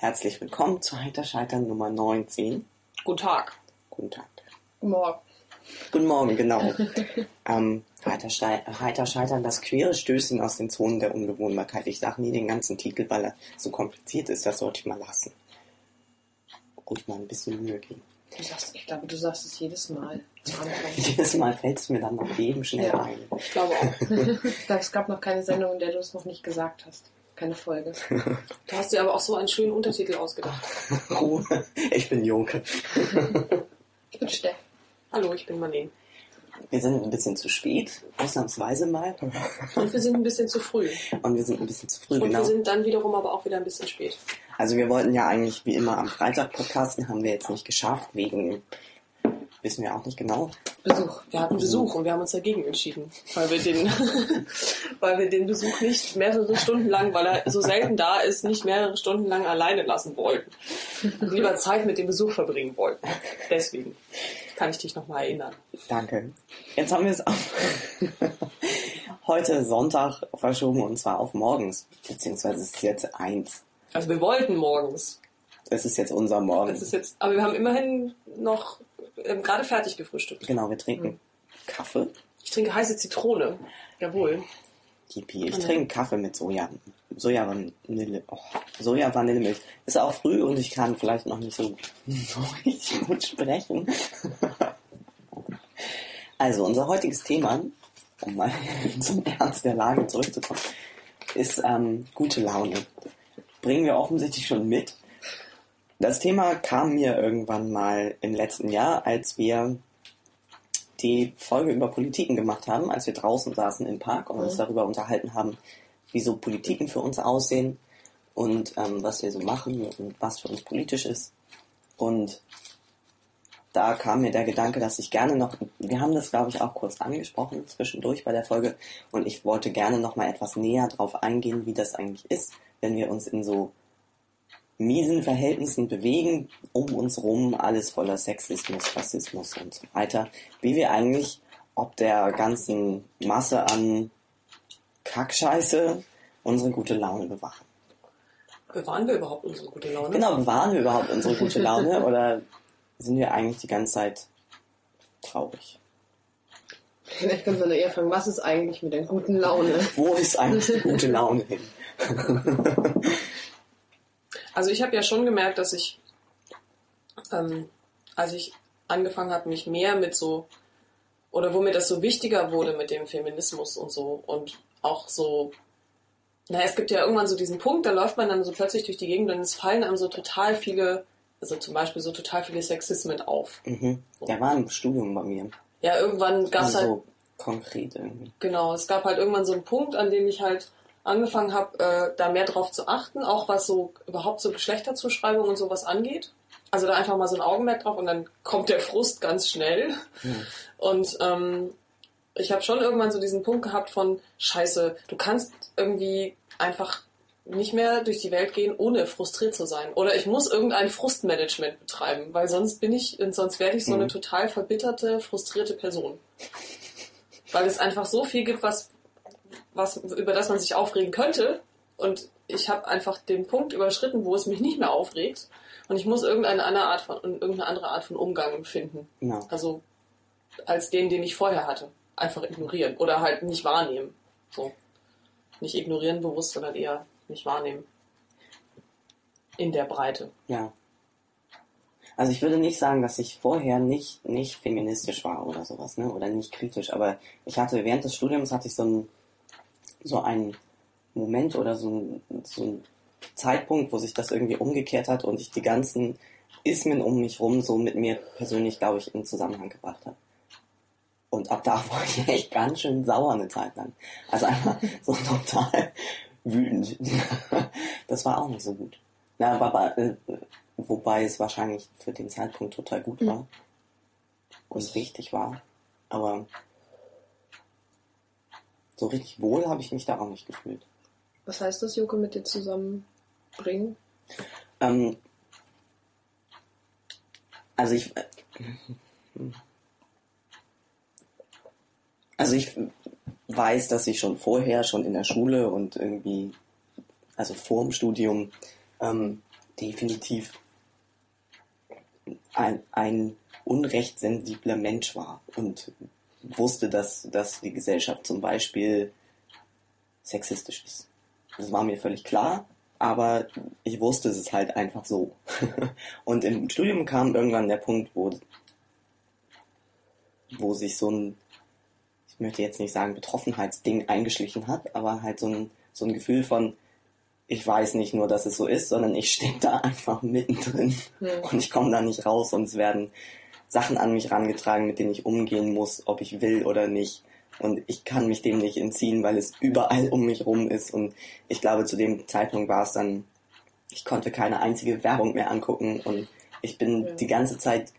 Herzlich willkommen zu Heiter Scheitern Nummer 19. Guten Tag. Guten Tag. Guten Morgen. Guten Morgen, genau. ähm, Heiter, Stei- Heiter Scheitern, das queere Stößen aus den Zonen der Unbewohnbarkeit. Ich sage nie den ganzen Titel, weil er so kompliziert ist. Das sollte ich mal lassen. Ruhig mal ein bisschen Mühe geben. Du sagst, ich glaube, du sagst es jedes Mal. Jedes Mal fällt es mir dann noch eben schnell Ja. ein. Ich glaube auch. es gab noch keine Sendung, in der du es noch nicht gesagt hast. Keine Folge. Du hast dir aber auch so einen schönen Untertitel ausgedacht. Oh, ich bin Joke. Ich bin Steff. Hallo, ich bin Marlene. Wir sind ein bisschen zu spät, ausnahmsweise mal. Und wir sind ein bisschen zu früh. Und wir sind ein bisschen zu früh, Und genau. wir sind dann wiederum aber auch wieder ein bisschen spät. Also wir wollten ja eigentlich wie immer am Freitag podcasten, haben wir jetzt nicht geschafft, wegen, wissen wir auch nicht genau. Besuch. Wir hatten Besuch und wir haben uns dagegen entschieden, weil wir den, weil wir den Besuch nicht mehrere Stunden lang, weil er so selten da ist, nicht mehrere Stunden lang alleine lassen wollten. Und lieber Zeit mit dem Besuch verbringen wollten. Deswegen kann ich dich nochmal erinnern. Danke. Jetzt haben wir es auf heute Sonntag verschoben und zwar auf morgens, beziehungsweise es ist jetzt eins. Also wir wollten morgens. Es ist jetzt unser Morgen. Das ist jetzt, aber wir haben immerhin noch ähm, gerade fertig gefrühstückt. Genau, wir trinken Kaffee. Ich trinke heiße Zitrone. Jawohl. Yippie. Ich Mhm. trinke Kaffee mit Soja. Soja Vanille. Oh, Soja Vanillemilch. Ist auch früh und ich kann vielleicht noch nicht so, so richtig gut sprechen. Also, unser heutiges Thema, um mal zum Ernst der Lage zurückzukommen, ist ähm, gute Laune. Bringen wir offensichtlich schon mit. Das Thema kam mir irgendwann mal im letzten Jahr, als wir die Folge über Politiken gemacht haben, als wir draußen saßen im Park und uns Mhm. darüber unterhalten haben, wie so Politiken für uns aussehen und ähm, was wir so machen und was für uns politisch ist. Und da kam mir der Gedanke, dass ich gerne noch, wir haben das glaube ich auch kurz angesprochen zwischendurch bei der Folge und ich wollte gerne noch mal etwas näher drauf eingehen, wie das eigentlich ist, wenn wir uns in so miesen Verhältnissen bewegen, um uns rum, alles voller Sexismus, Rassismus und so weiter, wie wir eigentlich ob der ganzen Masse an Kackscheiße unsere gute Laune bewahren. Bewahren wir überhaupt unsere gute Laune? Genau, bewahren wir überhaupt unsere gute Laune oder sind wir eigentlich die ganze Zeit traurig? Vielleicht können wir nur eher fragen, was ist eigentlich mit der guten Laune? Wo ist eigentlich die gute Laune hin? Also ich habe ja schon gemerkt, dass ich, ähm, als ich angefangen habe, mich mehr mit so, oder wo mir das so wichtiger wurde mit dem Feminismus und so und auch so, naja, es gibt ja irgendwann so diesen Punkt, da läuft man dann so plötzlich durch die Gegend und es fallen einem so total viele, also zum Beispiel so total viele Sexismen auf. Mhm. Der war im Studium bei mir. Ja, irgendwann gab es Also halt so konkret irgendwie. Genau, es gab halt irgendwann so einen Punkt, an dem ich halt angefangen habe, äh, da mehr drauf zu achten, auch was so überhaupt so Geschlechterzuschreibung und sowas angeht. Also da einfach mal so ein Augenmerk drauf und dann kommt der Frust ganz schnell. Mhm. Und ähm, ich habe schon irgendwann so diesen Punkt gehabt von Scheiße, du kannst irgendwie einfach nicht mehr durch die Welt gehen, ohne frustriert zu sein. Oder ich muss irgendein Frustmanagement betreiben, weil sonst bin ich, sonst werde ich so eine Mhm. total verbitterte, frustrierte Person. Weil es einfach so viel gibt, was, was, über das man sich aufregen könnte. Und ich habe einfach den Punkt überschritten, wo es mich nicht mehr aufregt. Und ich muss irgendeine andere Art von, irgendeine andere Art von Umgang finden. Genau. Also als den, den ich vorher hatte. Einfach ignorieren. Oder halt nicht wahrnehmen. So. Nicht ignorieren bewusst, sondern eher nicht wahrnehmen. In der Breite. Ja. Also ich würde nicht sagen, dass ich vorher nicht, nicht feministisch war oder sowas, ne? Oder nicht kritisch, aber ich hatte während des Studiums hatte ich so einen, so einen Moment oder so so einen Zeitpunkt, wo sich das irgendwie umgekehrt hat und ich die ganzen Ismen um mich rum so mit mir persönlich, glaube ich, in Zusammenhang gebracht habe. Und ab da war ich echt ganz schön sauer eine Zeit lang. Also einfach so total wütend. Das war auch nicht so gut. Na, aber, äh, wobei es wahrscheinlich für den Zeitpunkt total gut war. Und richtig war. Aber so richtig wohl habe ich mich da auch nicht gefühlt. Was heißt das, Joko, mit dir zusammenbringen? Ähm, also ich. äh, Also ich weiß, dass ich schon vorher, schon in der Schule und irgendwie, also vor dem Studium, ähm, definitiv ein, ein unrechtsensibler Mensch war und wusste, dass, dass die Gesellschaft zum Beispiel sexistisch ist. Das war mir völlig klar, aber ich wusste es ist halt einfach so. und im Studium kam irgendwann der Punkt, wo, wo sich so ein, ich möchte jetzt nicht sagen Betroffenheitsding eingeschlichen hat, aber halt so ein, so ein Gefühl von, ich weiß nicht nur, dass es so ist, sondern ich stehe da einfach mittendrin ja. und ich komme da nicht raus und es werden Sachen an mich rangetragen, mit denen ich umgehen muss, ob ich will oder nicht. Und ich kann mich dem nicht entziehen, weil es überall um mich rum ist. Und ich glaube, zu dem Zeitpunkt war es dann, ich konnte keine einzige Werbung mehr angucken und ich bin ja. die ganze Zeit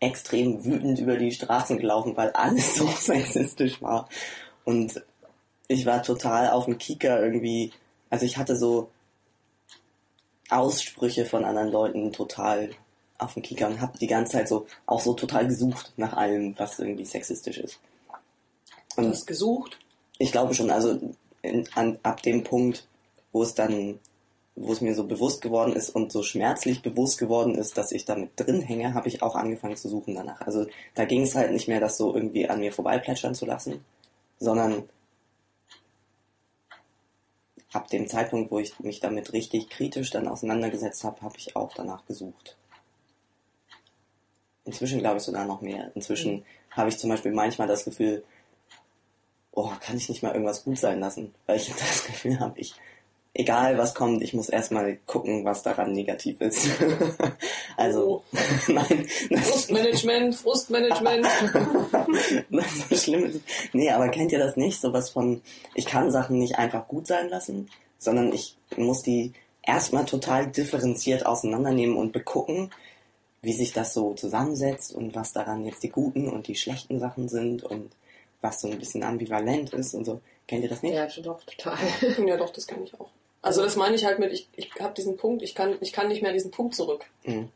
extrem wütend über die Straßen gelaufen, weil alles so sexistisch war. Und ich war total auf dem Kieker irgendwie also ich hatte so Aussprüche von anderen Leuten total auf dem Kicker und habe die ganze Zeit so auch so total gesucht nach allem, was irgendwie sexistisch ist. Und du hast gesucht? Ich glaube schon, also in, an, ab dem Punkt, wo es dann, wo es mir so bewusst geworden ist und so schmerzlich bewusst geworden ist, dass ich damit drin hänge, habe ich auch angefangen zu suchen danach. Also da ging es halt nicht mehr, das so irgendwie an mir vorbeiplätschern zu lassen, sondern ab dem Zeitpunkt, wo ich mich damit richtig kritisch dann auseinandergesetzt habe, habe ich auch danach gesucht. Inzwischen glaube ich sogar noch mehr. Inzwischen mhm. habe ich zum Beispiel manchmal das Gefühl, oh, kann ich nicht mal irgendwas gut sein lassen, weil ich das Gefühl habe, ich egal was kommt, ich muss erstmal gucken, was daran negativ ist. also, oh. nein. Frustmanagement, Frustmanagement. das ist schlimm ist. Nee, aber kennt ihr das nicht? Sowas von, ich kann Sachen nicht einfach gut sein lassen, sondern ich muss die erstmal total differenziert auseinandernehmen und begucken, wie sich das so zusammensetzt und was daran jetzt die guten und die schlechten Sachen sind und was so ein bisschen ambivalent ist und so. Kennt ihr das nicht? Ja, doch, total. ja, doch, das kenne ich auch. Also das meine ich halt mit, ich, ich habe diesen Punkt, ich kann, ich kann nicht mehr diesen Punkt zurück. Mhm.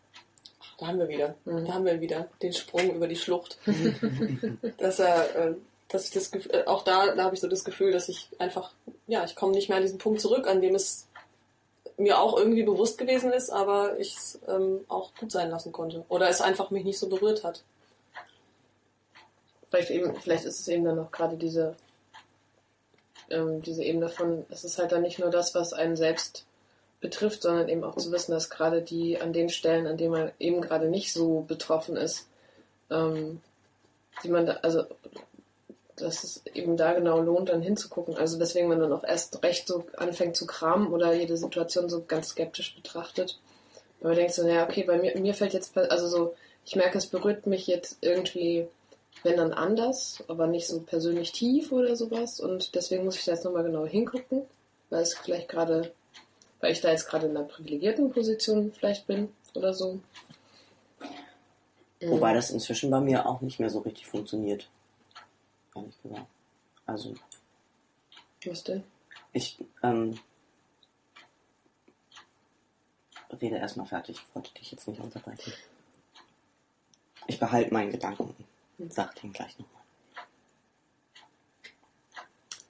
Da haben wir wieder, mhm. da haben wir wieder den Sprung über die Schlucht. dass er, äh, dass ich das Gefühl, äh, auch da, da habe ich so das Gefühl, dass ich einfach, ja, ich komme nicht mehr an diesen Punkt zurück, an dem es mir auch irgendwie bewusst gewesen ist, aber ich es ähm, auch gut sein lassen konnte. Oder es einfach mich nicht so berührt hat. Vielleicht eben, vielleicht ist es eben dann auch gerade diese ähm, diese Ebene von, es ist halt dann nicht nur das, was einen selbst betrifft, sondern eben auch zu wissen, dass gerade die an den Stellen, an denen man eben gerade nicht so betroffen ist, ähm, die man da, also dass es eben da genau lohnt, dann hinzugucken. Also deswegen man dann auch erst recht so anfängt zu kramen oder jede Situation so ganz skeptisch betrachtet. Weil man denkt so, naja, okay, bei mir, mir fällt jetzt, also so, ich merke, es berührt mich jetzt irgendwie wenn dann anders, aber nicht so persönlich tief oder sowas. Und deswegen muss ich da jetzt nochmal genau hingucken, weil es vielleicht gerade, weil ich da jetzt gerade in einer privilegierten Position vielleicht bin oder so. Wobei das inzwischen bei mir auch nicht mehr so richtig funktioniert. Ehrlich gesagt. Also. Was denn? Ich, ähm, rede erstmal fertig. Ich wollte dich jetzt nicht unterbrechen. Ich behalte meinen Gedanken sagt ihn gleich nochmal.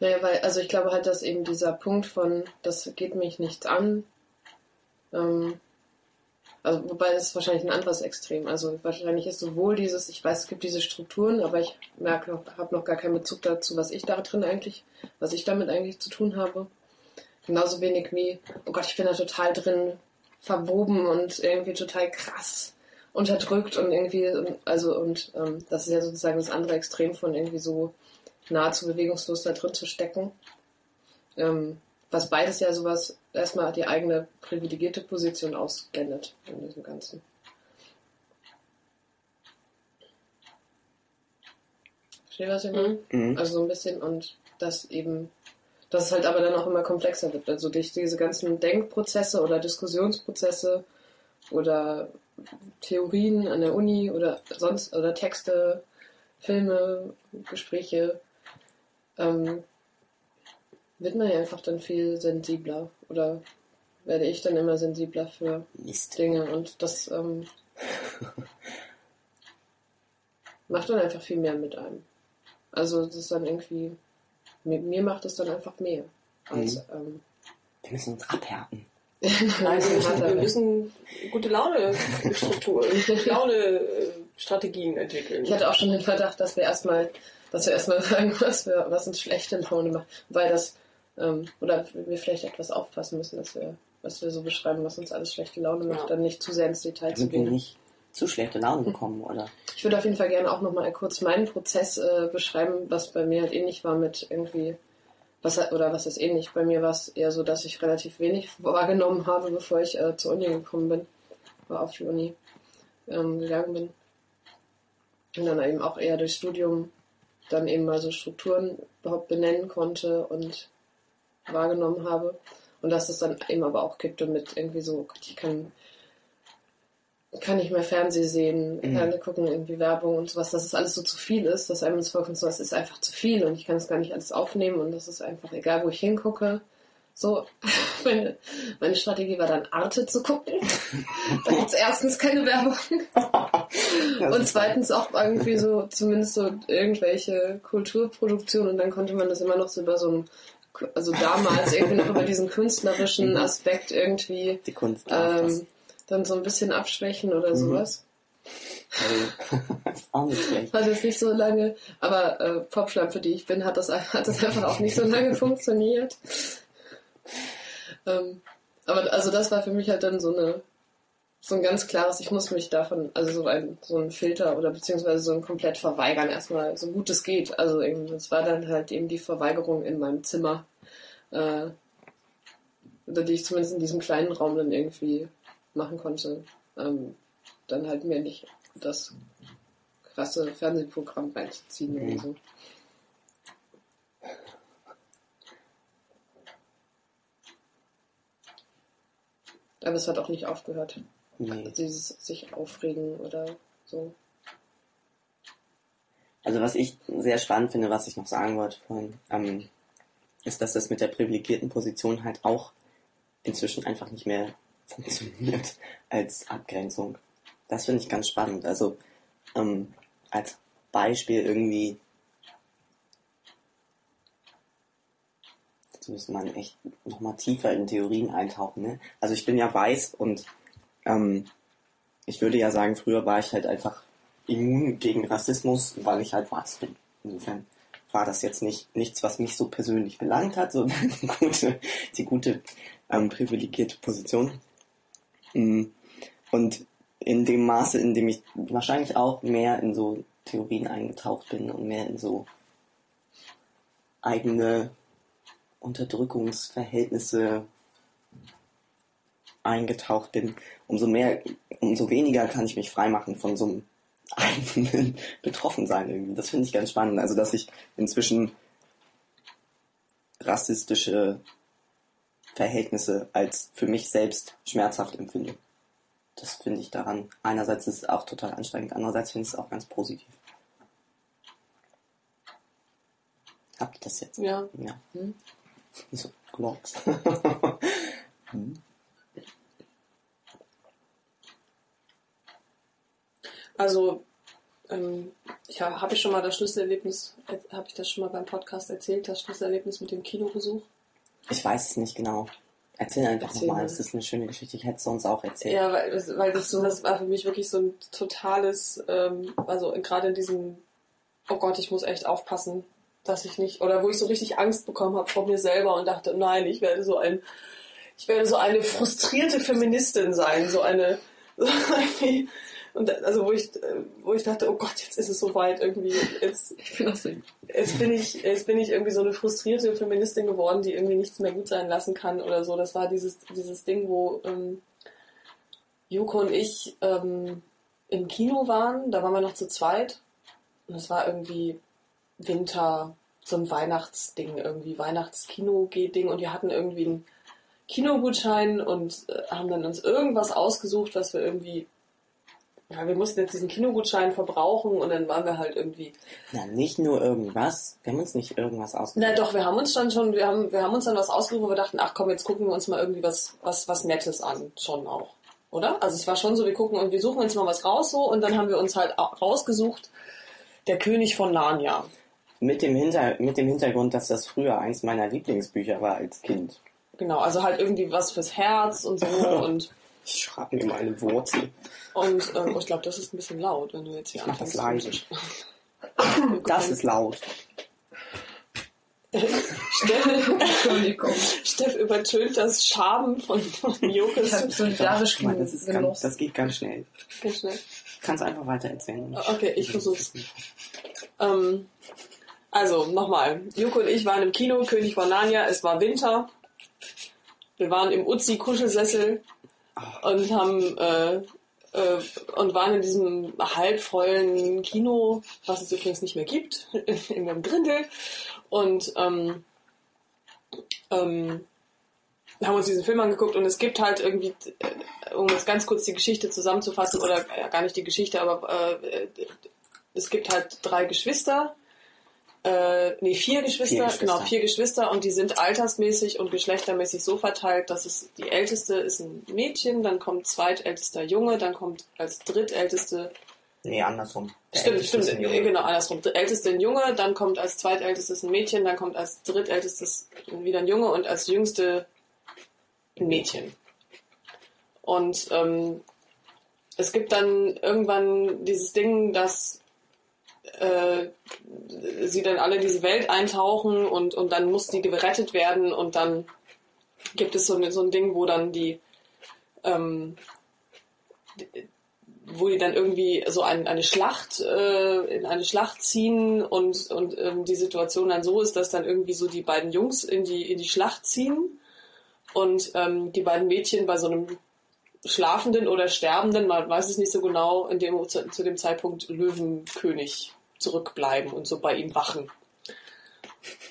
Naja, weil, also ich glaube halt, dass eben dieser Punkt von, das geht mich nichts an, ähm, also wobei ist wahrscheinlich ein anderes Extrem. Also wahrscheinlich ist sowohl dieses, ich weiß, es gibt diese Strukturen, aber ich merke noch, habe noch gar keinen Bezug dazu, was ich da drin eigentlich, was ich damit eigentlich zu tun habe. Genauso wenig wie, oh Gott, ich bin da total drin verwoben und irgendwie total krass unterdrückt und irgendwie, also und ähm, das ist ja sozusagen das andere Extrem von irgendwie so nahezu bewegungslos da drin zu stecken. Ähm, was beides ja sowas erstmal die eigene privilegierte Position ausblendet in diesem Ganzen. Versteht was ich meine? Mhm. Also so ein bisschen und das eben, dass es halt aber dann auch immer komplexer wird. Also durch diese ganzen Denkprozesse oder Diskussionsprozesse oder Theorien an der Uni oder sonst oder Texte, Filme, Gespräche, ähm, wird man ja einfach dann viel sensibler oder werde ich dann immer sensibler für Mist. Dinge und das ähm, macht dann einfach viel mehr mit einem. Also das ist dann irgendwie, mit mir macht es dann einfach mehr. Als, mhm. ähm, Wir müssen uns abhärten. Nein, wir müssen, wir müssen gute Laune Strukturen, gute Laune äh, Strategien entwickeln. Ich hatte auch schon den Verdacht, dass wir erstmal, dass wir erstmal sagen, was, wir, was uns schlechte Laune macht. Weil das, ähm, oder wir vielleicht etwas aufpassen müssen, dass wir, was wir so beschreiben, was uns alles schlechte Laune macht, Ja. dann nicht zu sehr ins Detail zu Damit wir gehen. nicht zu schlechte Laune bekommen, oder? Ich würde auf jeden Fall gerne auch nochmal kurz meinen Prozess äh, beschreiben, was bei mir halt ähnlich war mit irgendwie, was oder was ist ähnlich. Bei mir war es eher so, dass ich relativ wenig wahrgenommen habe, bevor ich äh, zur Uni gekommen bin, oder auf die Uni ähm, gegangen bin. Und dann eben auch eher durch Studium dann eben mal so Strukturen überhaupt benennen konnte und wahrgenommen habe. Und dass es dann eben aber auch kippte mit irgendwie so, ich kann kann nicht mehr Fernsehen sehen, Mhm. kann gucken, irgendwie Werbung und sowas, dass es alles so zu viel ist, dass einem das vorkommt, so, es ist einfach zu viel und ich kann es gar nicht alles aufnehmen und das ist einfach egal, wo ich hingucke. So, meine, meine Strategie war dann Arte zu gucken. da gibt's erstens keine Werbung und zweitens auch irgendwie so, zumindest so irgendwelche Kulturproduktionen und dann konnte man das immer noch so über so einen, also damals irgendwie noch über diesen künstlerischen Mhm. Aspekt irgendwie Die Kunst ähm, dann so ein bisschen abschwächen oder Mhm. sowas. Also, das ist auch nicht schlecht. Hat jetzt nicht so lange, aber äh, Popschlampe, die ich bin, hat das, hat das einfach auch nicht so lange funktioniert. Ähm, aber also das war für mich halt dann so eine so ein ganz klares, ich muss mich davon, also so ein, so ein Filter oder beziehungsweise so ein komplett verweigern erstmal, so gut es geht. Also eben, das war dann halt eben die Verweigerung in meinem Zimmer, äh, oder die ich zumindest in diesem kleinen Raum dann irgendwie machen konnte. Ähm, dann halt mir nicht das krasse Fernsehprogramm reinzuziehen Mhm. oder so. Aber es hat auch nicht aufgehört. Nee. Dieses sich aufregen oder so. Also was ich sehr spannend finde, was ich noch sagen wollte vorhin, ähm, ist, dass das mit der privilegierten Position halt auch inzwischen einfach nicht mehr funktioniert als Abgrenzung. Das finde ich ganz spannend. Also ähm, als Beispiel irgendwie, jetzt müsste man echt nochmal tiefer in Theorien eintauchen. Ne? Also ich bin ja weiß und ähm, ich würde ja sagen, früher war ich halt einfach immun gegen Rassismus, weil ich halt weiß bin. Insofern war das jetzt nicht nichts, was mich so persönlich belangt hat, sondern die gute, die gute ähm, privilegierte Position. Mm. Und in dem Maße, in dem ich wahrscheinlich auch mehr in so Theorien eingetaucht bin und mehr in so eigene Unterdrückungsverhältnisse eingetaucht bin, umso mehr, umso weniger kann ich mich freimachen von so einem eigenen Betroffensein irgendwie. Das finde ich ganz spannend. Also, dass ich inzwischen rassistische Verhältnisse als für mich selbst schmerzhaft empfinde. Das finde ich daran. Einerseits ist es auch total anstrengend, andererseits finde ich es auch ganz positiv. Habt ihr das jetzt? Ja. Ja. Hm? So, Glocks. Hm. Also, ähm, ich habe hab ich schon mal das Schlüsselerlebnis, habe ich das schon mal beim Podcast erzählt, das Schlüsselerlebnis mit dem Kinobesuch? Ich weiß es nicht genau. Erzähl einfach nochmal, mal. es ist eine schöne Geschichte. Ich hätte es sonst auch erzählt. Ja, weil, das- weil das, das war für mich wirklich so ein totales, ähm, also gerade in diesem, oh Gott, ich muss echt aufpassen, dass ich nicht, oder wo ich so richtig Angst bekommen habe vor mir selber und dachte, nein, ich werde so ein, ich werde so eine frustrierte Feministin sein, so eine, so irgendwie, und also wo ich, äh, wo ich dachte, oh Gott, jetzt ist es soweit irgendwie, jetzt, Ich bin auch so. jetzt bin ich, jetzt bin ich irgendwie so eine frustrierte Feministin geworden, die irgendwie nichts mehr gut sein lassen kann oder so. Das war dieses, dieses Ding, wo ähm, Joko und ich ähm, im Kino waren. Da waren wir noch zu zweit. Und es war irgendwie Winter, so ein Weihnachtsding, irgendwie Weihnachtskino-Ding. Und wir hatten irgendwie einen Kinogutschein und äh, haben dann uns irgendwas ausgesucht, was wir irgendwie. Ja, wir mussten jetzt diesen Kinogutschein verbrauchen und dann waren wir halt irgendwie Na, nicht nur irgendwas. Wir haben uns nicht irgendwas ausgesucht. na doch, wir haben uns dann schon, wir haben, wir haben uns dann was ausgesucht, wo wir dachten, ach komm, jetzt gucken wir uns mal irgendwie was, was, was Nettes an, schon auch. Oder? Also es war schon so, wir gucken und wir suchen uns mal was raus so und dann haben wir uns halt au- rausgesucht, der König von Narnia. Mit dem, Hinter mit dem Hintergrund, dass das früher eins meiner Lieblingsbücher war als Kind. genau, also halt irgendwie was fürs Herz und so und Ich schreibe mir mal eine Wurzel. Und ähm, ich glaube, das ist ein bisschen laut, wenn du jetzt hier Ich mach das anfängst. leise. Das ist laut. Steff. Steff übertönt das Schaben von, von Ich Jokes. habe solidarisch Guck mal, das, ist ganz, das geht ganz schnell. Ganz schnell. Kannst einfach weiter erzählen. Okay, ich versuch's. Ähm, also, nochmal. Joko und ich waren im Kino, König von Narnia, es war Winter. Wir waren im Uzi-Kuschelsessel und haben äh, äh, und waren in diesem halbvollen Kino, was es übrigens nicht mehr gibt, in einem Grindel. Und ähm, ähm, haben uns diesen Film angeguckt und es gibt halt irgendwie, äh, um jetzt ganz kurz die Geschichte zusammenzufassen, oder äh, gar nicht die Geschichte, aber äh, es gibt halt drei Geschwister, äh, nee, vier Geschwister, Vier Geschwister. genau, vier Geschwister und die sind altersmäßig und geschlechtermäßig so verteilt, dass es die älteste ist ein Mädchen, dann kommt zweitältester Junge, dann kommt als drittälteste Nee, andersrum. Der Stimmt, stimmt, genau, andersrum. Der Älteste ein Junge, dann kommt als zweitältestes ein Mädchen, dann kommt als drittältestes wieder ein Junge und als jüngste ein Mädchen. Und ähm, es gibt dann irgendwann dieses Ding, dass äh, sie dann alle diese Welt eintauchen und, und dann muss die gerettet werden und dann gibt es so, ein- so ein Ding, wo dann die ähm, wo die dann irgendwie so ein, eine Schlacht äh, in eine Schlacht ziehen und und ähm, die Situation dann so ist, dass dann irgendwie so die beiden Jungs in die in die Schlacht ziehen und ähm, die beiden Mädchen bei so einem schlafenden oder sterbenden, man weiß es nicht so genau, in dem zu, zu dem Zeitpunkt Löwenkönig zurückbleiben und so bei ihm wachen.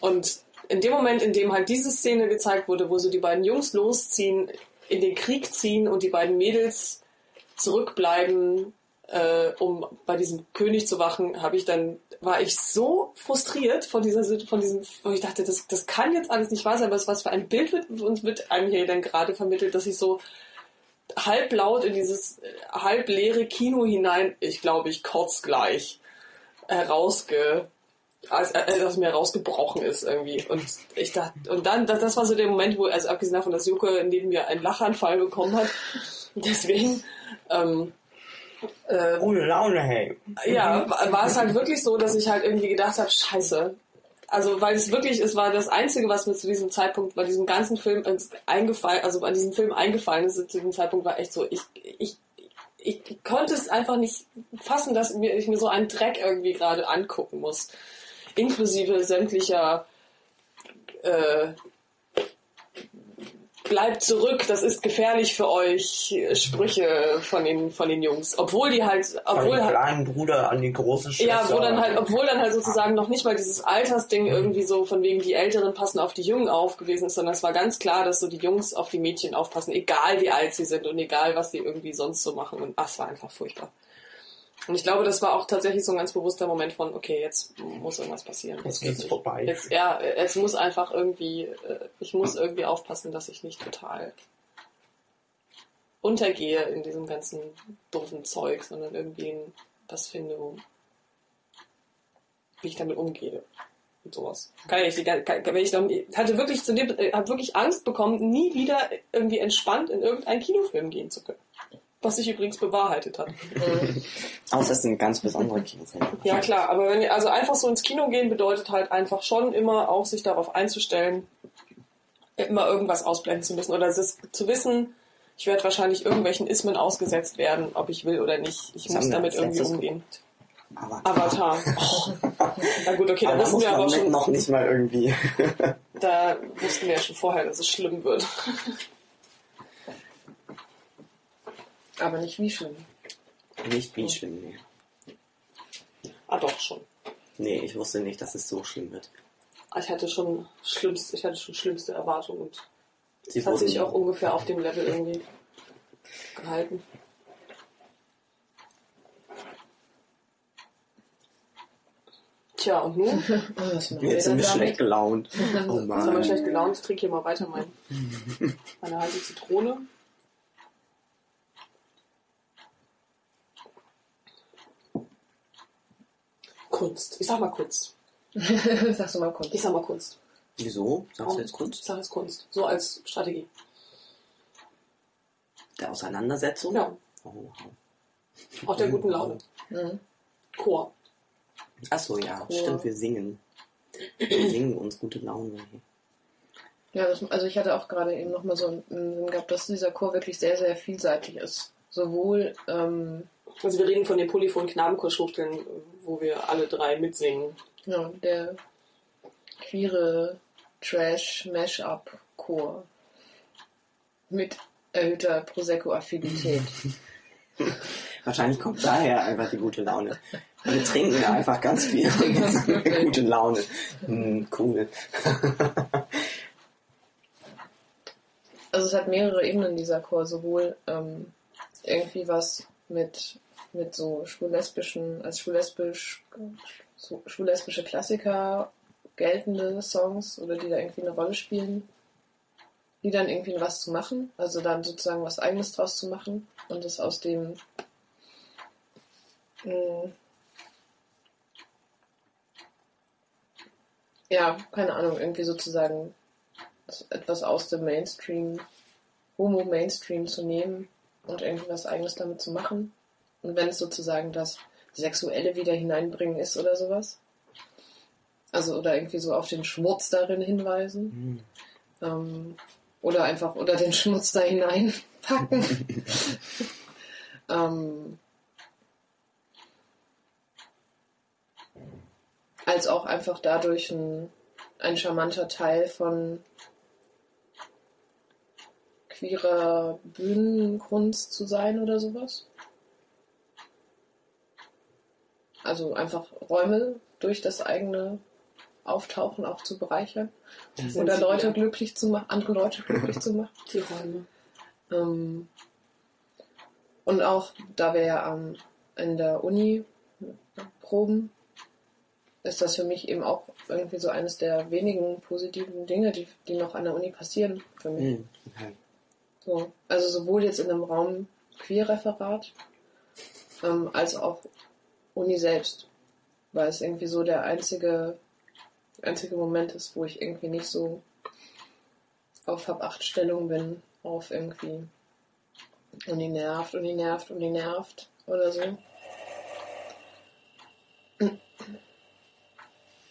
Und in dem Moment, in dem halt diese Szene gezeigt wurde, wo so die beiden Jungs losziehen, in den Krieg ziehen und die beiden Mädels zurückbleiben, äh, um bei diesem König zu wachen, habe ich dann war ich so frustriert von dieser von diesem, wo ich dachte, das, das kann jetzt alles nicht wahr sein, was, was für ein Bild wird uns wird einem hier dann gerade vermittelt, dass ich so halblaut in dieses äh, halbleere Kino hinein, ich glaube, ich kotz gleich, herausge als, als aus mir rausgebrochen ist irgendwie. Und ich dachte, und dann, das, das war so der Moment, wo, also abgesehen davon, dass Juke neben mir einen Lachanfall bekommen hat. Deswegen, ähm, äh, Ohne Laune, hey. ja, wa- war es halt wirklich so, dass ich halt irgendwie gedacht habe, scheiße. Also, weil es wirklich, es war das Einzige, was mir zu diesem Zeitpunkt bei diesem ganzen Film eingefallen, also bei diesem Film eingefallen ist, zu diesem Zeitpunkt war echt so, ich, ich, ich konnte es einfach nicht fassen, dass ich mir so einen Dreck irgendwie gerade angucken muss. Inklusive sämtlicher äh, bleibt zurück, das ist gefährlich für euch, Sprüche von den, von den Jungs. Obwohl die halt, Von obwohl dem halt, kleinen Bruder an die große Schwester. ja, wo dann halt, obwohl dann halt sozusagen noch nicht mal dieses Altersding irgendwie so von wegen die Älteren passen auf die Jungen auf gewesen ist, sondern es war ganz klar, dass so die Jungs auf die Mädchen aufpassen, egal wie alt sie sind und egal was sie irgendwie sonst so machen. Und das war einfach furchtbar. Und ich glaube, das war auch tatsächlich so ein ganz bewusster Moment von, okay, jetzt muss irgendwas passieren. Jetzt geht's geht's nicht. vorbei. Jetzt, ja, jetzt muss einfach irgendwie, äh, ich muss irgendwie aufpassen, dass ich nicht total untergehe in diesem ganzen doofen Zeug, sondern irgendwie was finde, wo, wie ich damit umgehe. Und sowas. Kann ich, die gan- kann, wenn ich dann, hatte wirklich zu dem, äh, habe wirklich Angst bekommen, nie wieder irgendwie entspannt in irgendeinen Kinofilm gehen zu können. Was sich übrigens bewahrheitet hat. Außer es sind ganz besondere Kinofilme. Ja klar, aber wenn also einfach so ins Kino gehen bedeutet halt einfach schon immer auch sich darauf einzustellen, immer irgendwas ausblenden zu müssen oder es ist zu wissen, ich werde wahrscheinlich irgendwelchen Ismen ausgesetzt werden, ob ich will oder nicht. Ich Was muss damit irgendwie umgehen. Aber, Avatar. Oh. Na gut, okay, da aber muss wir aber schon, noch nicht mal irgendwie. da wussten wir ja schon vorher, dass es schlimm wird. Aber nicht wie schlimm. nicht wie schlimm, nee. ah doch schon. Nee, ich wusste nicht, dass es so schlimm wird. Ich hatte schon schlimmste, ich hatte schon schlimmste Erwartungen und Sie es hat sich auch ungefähr auf dem Level irgendwie gehalten. Tja, und nun? Oh, Jetzt sind wir schlecht gelaunt. Oh Jetzt haben wir Mann. schlecht gelaunt. Ich trinke hier mal weiter mein, meine heiße Zitrone. Kunst. Ich sag mal Kunst. Sagst du mal kurz. Ich sag mal Kunst. Wieso? Sagst du jetzt Kunst? Ich sage jetzt Kunst. So als Strategie. Der Auseinandersetzung? Ja. Oh, wow. Auch der guten Laune. Mhm. Chor. Achso, ja, Chor. stimmt, wir singen. Wir singen uns gute Laune. Ja, das, also ich hatte auch gerade eben nochmal so einen Sinn gehabt, dass dieser Chor wirklich sehr, sehr vielseitig ist. Sowohl, ähm, Also wir reden von den polyphonen Knabenchorschwuchteln, wo wir alle drei mitsingen. ja, der queere Trash-Mash-Up-Chor mit erhöhter Prosecco-Affinität. Wahrscheinlich kommt daher einfach die gute Laune. Wir trinken einfach ganz viel und jetzt haben wir gute Laune. Hm, cool. Also es hat mehrere Ebenen, dieser Chor. Sowohl ähm, irgendwie was mit, mit so schwul-lesbischen, als schwul-lesbisch, so schwul-lesbische Klassiker geltende Songs oder die da irgendwie eine Rolle spielen, die dann irgendwie was zu machen, also dann sozusagen was eigenes draus zu machen und es aus dem mh, ja, keine Ahnung, irgendwie sozusagen etwas aus dem Mainstream, Homo-Mainstream zu nehmen und irgendwie was eigenes damit zu machen. Und wenn es sozusagen das Sexuelle wieder hineinbringen ist oder sowas. Also, oder irgendwie so auf den Schmutz darin hinweisen. Hm. Ähm, oder einfach, oder den Schmutz da hineinpacken. ähm, als auch einfach dadurch ein, ein charmanter Teil von queerer Bühnenkunst zu sein oder sowas. Also einfach Räume durch das eigene Auftauchen auch zu bereichern. sind Oder Leute wieder. glücklich zu machen, andere Leute glücklich zu machen. Die Räume. Ähm, und auch, da wir ja ähm, in der Uni proben, ist das für mich eben auch irgendwie so eines der wenigen positiven Dinge, die, die noch an der Uni passieren für mich. Okay. So, also sowohl jetzt in einem Raum Queerreferat ähm, als auch Uni selbst, weil es irgendwie so der einzige, einzige Moment ist, wo ich irgendwie nicht so auf hab acht Stellung bin, auf irgendwie Uni nervt, Uni nervt, Uni nervt oder so.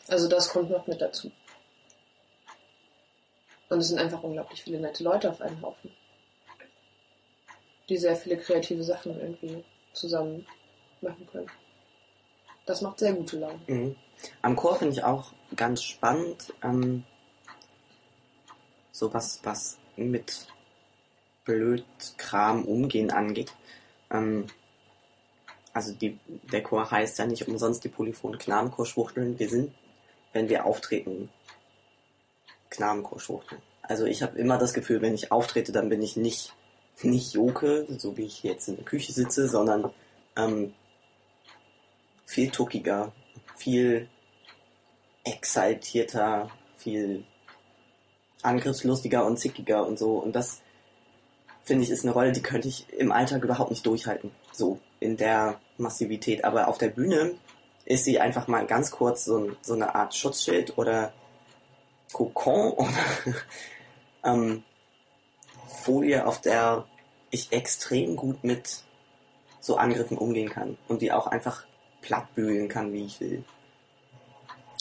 Also das kommt noch mit dazu. Und es sind einfach unglaublich viele nette Leute auf einem Haufen die sehr viele kreative Sachen irgendwie zusammen machen können. Das macht sehr gute Laune. Mhm. Am Chor finde ich auch ganz spannend, ähm, so was, was mit Blödkram umgehen angeht. Ähm, also die, der Chor heißt ja nicht umsonst die polyphone Knabenchorschwuchteln. Wir sind, wenn wir auftreten, Knabenchorschwuchteln. Also ich habe immer das Gefühl, wenn ich auftrete, dann bin ich nicht, nicht Joke, so wie ich jetzt in der Küche sitze, sondern ähm, viel tuckiger, viel exaltierter, viel angriffslustiger und zickiger und so. Und das finde ich ist eine Rolle, die könnte ich im Alltag überhaupt nicht durchhalten. So in der Massivität. Aber auf der Bühne ist sie einfach mal ganz kurz so, so eine Art Schutzschild oder Kokon oder ähm, Folie, auf der ich extrem gut mit so Angriffen umgehen kann und die auch einfach plattbügeln kann, wie ich will.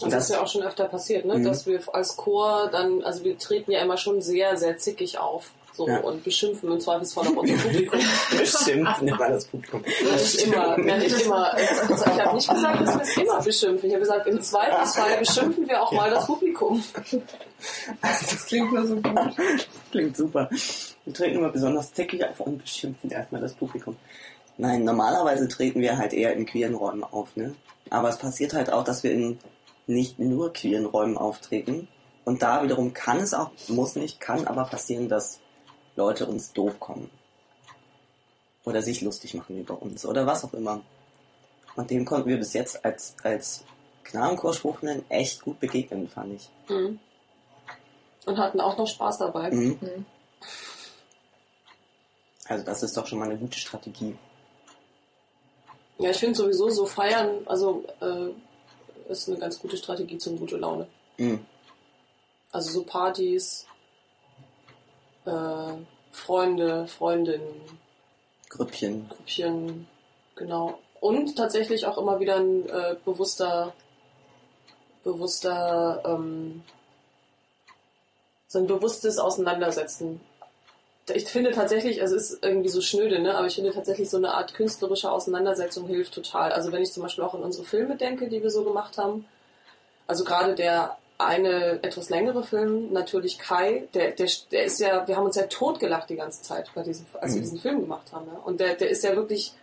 Und das ist ja auch schon öfter passiert, ne? Mhm. dass wir als Chor dann, also wir treten ja immer schon sehr, sehr zickig auf. So, Ja. und beschimpfen im Zweifelsfall auch unser Publikum. beschimpfen immer das Publikum. Ja, nicht immer, ja, nicht immer. Also, ich habe nicht gesagt, dass wir es immer beschimpfen. Ich habe gesagt, im Zweifelsfall beschimpfen wir auch mal das Publikum. Das klingt nur so gut. Das klingt super. Wir treten immer besonders zickig auf und beschimpfen erstmal das Publikum. Nein, normalerweise treten wir halt eher in queeren Räumen auf, ne? Aber es passiert halt auch, dass wir in nicht nur queeren Räumen auftreten. Und da wiederum kann es auch, muss nicht, kann aber passieren, dass Leute uns doof kommen. Oder sich lustig machen über uns oder was auch immer. Und dem konnten wir bis jetzt als, als Knabenchorspruchenden echt gut begegnen, fand ich. Mhm. Und hatten auch noch Spaß dabei. Mhm. Mhm. Also das ist doch schon mal eine gute Strategie. Ja, ich finde sowieso so feiern, also äh, ist eine ganz gute Strategie zum gute Laune. Mhm. Also so Partys, äh, Freunde, Freundinnen, Grüppchen. Grüppchen, genau. Und tatsächlich auch immer wieder ein äh, bewusster, bewusster, ähm, so ein bewusstes Auseinandersetzen. Ich finde tatsächlich, also es ist irgendwie so schnöde, ne? aber ich finde tatsächlich so eine Art künstlerische Auseinandersetzung hilft total. Also wenn ich zum Beispiel auch an unsere Filme denke, die wir so gemacht haben, also gerade der eine etwas längere Film, natürlich Kai, der, der, der ist ja, wir haben uns ja totgelacht die ganze Zeit, bei diesem, als wir Mhm. diesen Film gemacht haben. Ja? Und der, der ist ja wirklich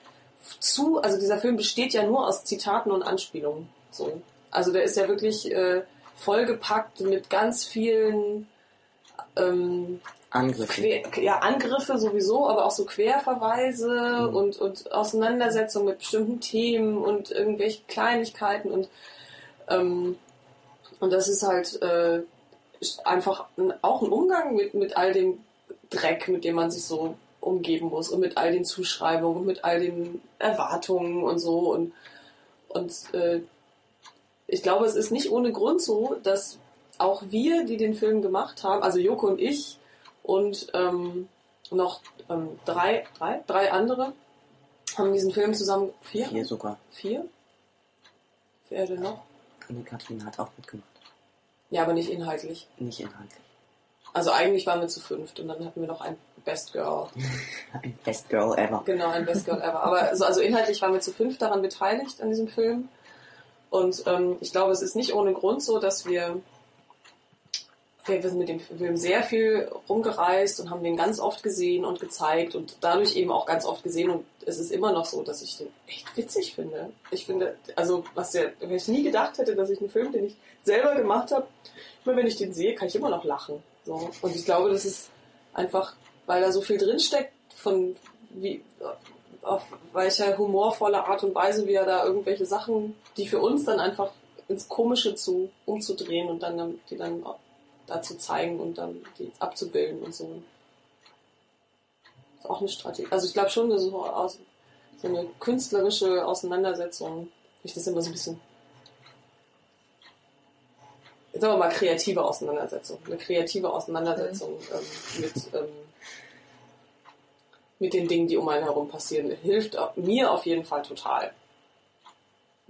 zu, also dieser Film besteht ja nur aus Zitaten und Anspielungen. So. Also der ist ja wirklich äh, vollgepackt mit ganz vielen ähm, Angriffe. Quer, ja, Angriffe sowieso, aber auch so Querverweise Mhm. und, und Auseinandersetzungen mit bestimmten Themen und irgendwelche Kleinigkeiten und ähm, und das ist halt äh, einfach ein, auch ein Umgang mit, mit all dem Dreck, mit dem man sich so umgeben muss und mit all den Zuschreibungen und mit all den Erwartungen und so und und äh, ich glaube, es ist nicht ohne Grund so, dass auch wir, die den Film gemacht haben, also Joko und ich und ähm, noch ähm, drei, drei, drei andere, haben diesen Film zusammen vier, Hier sogar. vier, wer denn noch? Anne-Kathrin hat auch mitgemacht. Ja, aber nicht inhaltlich. Nicht inhaltlich. Also eigentlich waren wir zu fünft und dann hatten wir noch ein Best Girl. Best Girl ever. Genau, ein Best Girl ever. Aber also, also inhaltlich waren wir zu fünft daran beteiligt an diesem Film. Und ähm, ich glaube, es ist nicht ohne Grund so, dass wir, wir sind mit dem Film sehr viel rumgereist und haben den ganz oft gesehen und gezeigt und dadurch eben auch ganz oft gesehen. Und es ist immer noch so, dass ich den echt witzig finde. Ich finde, also was ja, wenn ich nie gedacht hätte, dass ich einen Film, den ich selber gemacht habe, immer wenn ich den sehe, kann ich immer noch lachen. So. Und ich glaube, das ist einfach, weil da so viel drinsteckt von wie auf welcher humorvolle Art und Weise wir da irgendwelche Sachen, die für uns dann einfach ins Komische zu umzudrehen und dann die dann da zu zeigen und dann die abzubilden und so. Ist auch eine Strategie. Also ich glaube schon, so, aus, so eine künstlerische Auseinandersetzung, ich das immer so ein bisschen jetzt sagen wir mal kreative Auseinandersetzung. Eine kreative Auseinandersetzung ähm, mit, ähm, mit den Dingen, die um einen herum passieren, hilft mir auf jeden Fall total,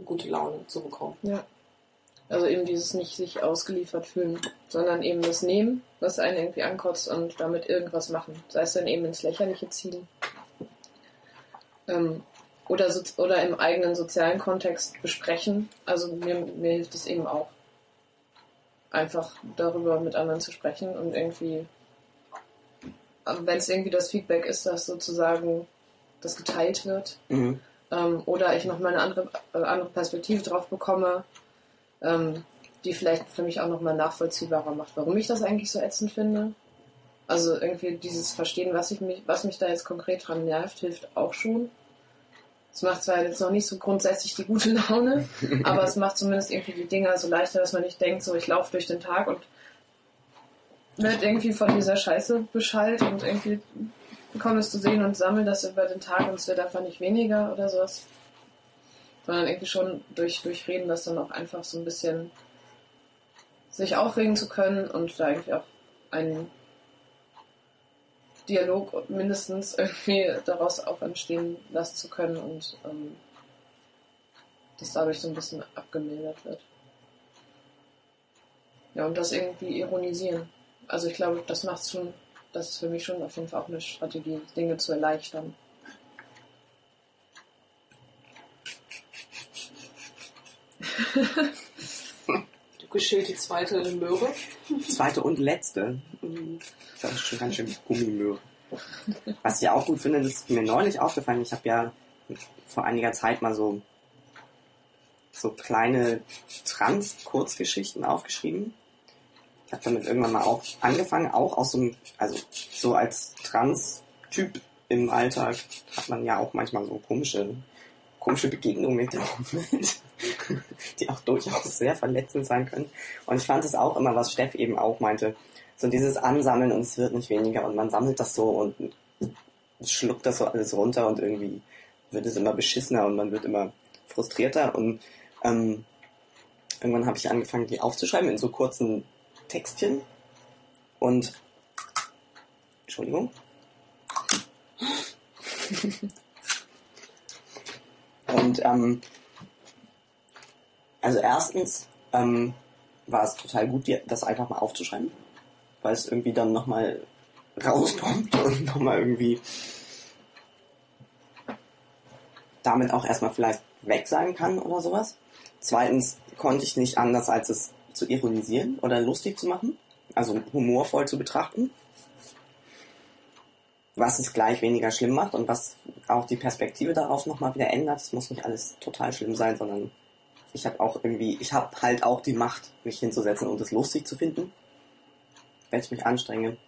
gute Laune zu bekommen. Ja. Also eben dieses nicht sich ausgeliefert fühlen, sondern eben das Nehmen, was einen irgendwie ankotzt und damit irgendwas machen. Sei es dann eben ins Lächerliche ziehen. Ähm, oder, so, oder im eigenen sozialen Kontext besprechen. Also mir, mir hilft es eben auch. Einfach darüber mit anderen zu sprechen und irgendwie, wenn es irgendwie das Feedback ist, dass sozusagen das geteilt wird, Mhm. ähm, oder ich nochmal eine andere, äh, andere Perspektive drauf bekomme, ähm, die vielleicht für mich auch nochmal nachvollziehbarer macht, warum ich das eigentlich so ätzend finde. Also irgendwie dieses Verstehen, was, ich mich, was mich da jetzt konkret dran nervt, hilft auch schon. Es macht zwar jetzt noch nicht so grundsätzlich die gute Laune, aber es macht zumindest irgendwie die Dinge so leichter, dass man nicht denkt, so ich laufe durch den Tag und wird irgendwie von dieser Scheiße beschallt und irgendwie bekomme es zu sehen und sammle das über den Tag und es wird einfach nicht weniger oder sowas. Sondern irgendwie schon durch, durch Reden das dann auch einfach so ein bisschen sich aufregen zu können und da irgendwie auch einen Dialog mindestens irgendwie daraus auch entstehen lassen zu können und ähm, das dadurch so ein bisschen abgemildert wird. Ja, und das irgendwie ironisieren. Also ich glaube, das macht schon, das ist für mich schon auf jeden Fall auch eine Strategie, Dinge zu erleichtern. Du geschält die zweite Möhre. Zweite und letzte. Mhm. Das ist schon ganz schön Gummimöhre. Was ich auch gut finde, das ist mir neulich aufgefallen. Ich habe ja vor einiger Zeit mal so, so kleine Trans-Kurzgeschichten aufgeschrieben. Ich habe damit irgendwann mal auch angefangen, auch aus so einem, also so als Trans-Typ im Alltag hat man ja auch manchmal so komische, komische Begegnungen mit der Umwelt, die auch durchaus sehr verletzend sein können. Und ich fand es auch immer, was Steff eben auch meinte, so dieses Ansammeln und es wird nicht weniger und man sammelt das so und schluckt das so alles runter und irgendwie wird es immer beschissener und man wird immer frustrierter und ähm, irgendwann habe ich angefangen, die aufzuschreiben in so kurzen Textchen und Entschuldigung. und ähm, also erstens ähm, war es total gut, das einfach mal aufzuschreiben, weil es irgendwie dann nochmal rauskommt und nochmal irgendwie damit auch erstmal vielleicht weg sein kann oder sowas. Zweitens konnte ich nicht anders, als es zu ironisieren oder lustig zu machen, also humorvoll zu betrachten, was es gleich weniger schlimm macht und was auch die Perspektive darauf nochmal wieder ändert. Es muss nicht alles total schlimm sein, sondern ich habe auch irgendwie, ich habe halt auch die Macht, mich hinzusetzen und es lustig zu finden, wenn ich mich anstrenge.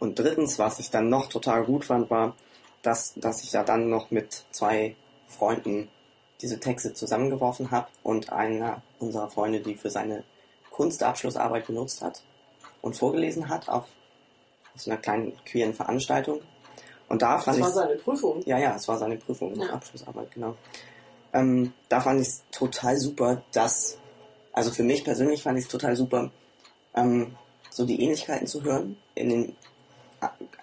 Und drittens, was ich dann noch total gut fand, war, dass, dass ich ja dann noch mit zwei Freunden diese Texte zusammengeworfen habe und einer unserer Freunde, die für seine Kunstabschlussarbeit benutzt hat und vorgelesen hat auf, so einer kleinen queeren Veranstaltung. Und da fand Das war ich seine Prüfung. ja, ja, es war seine Prüfung, Ja. Abschlussarbeit, genau. Ähm, da fand ich es total super, dass, also für mich persönlich fand ich es total super, ähm, so die Ähnlichkeiten zu hören in den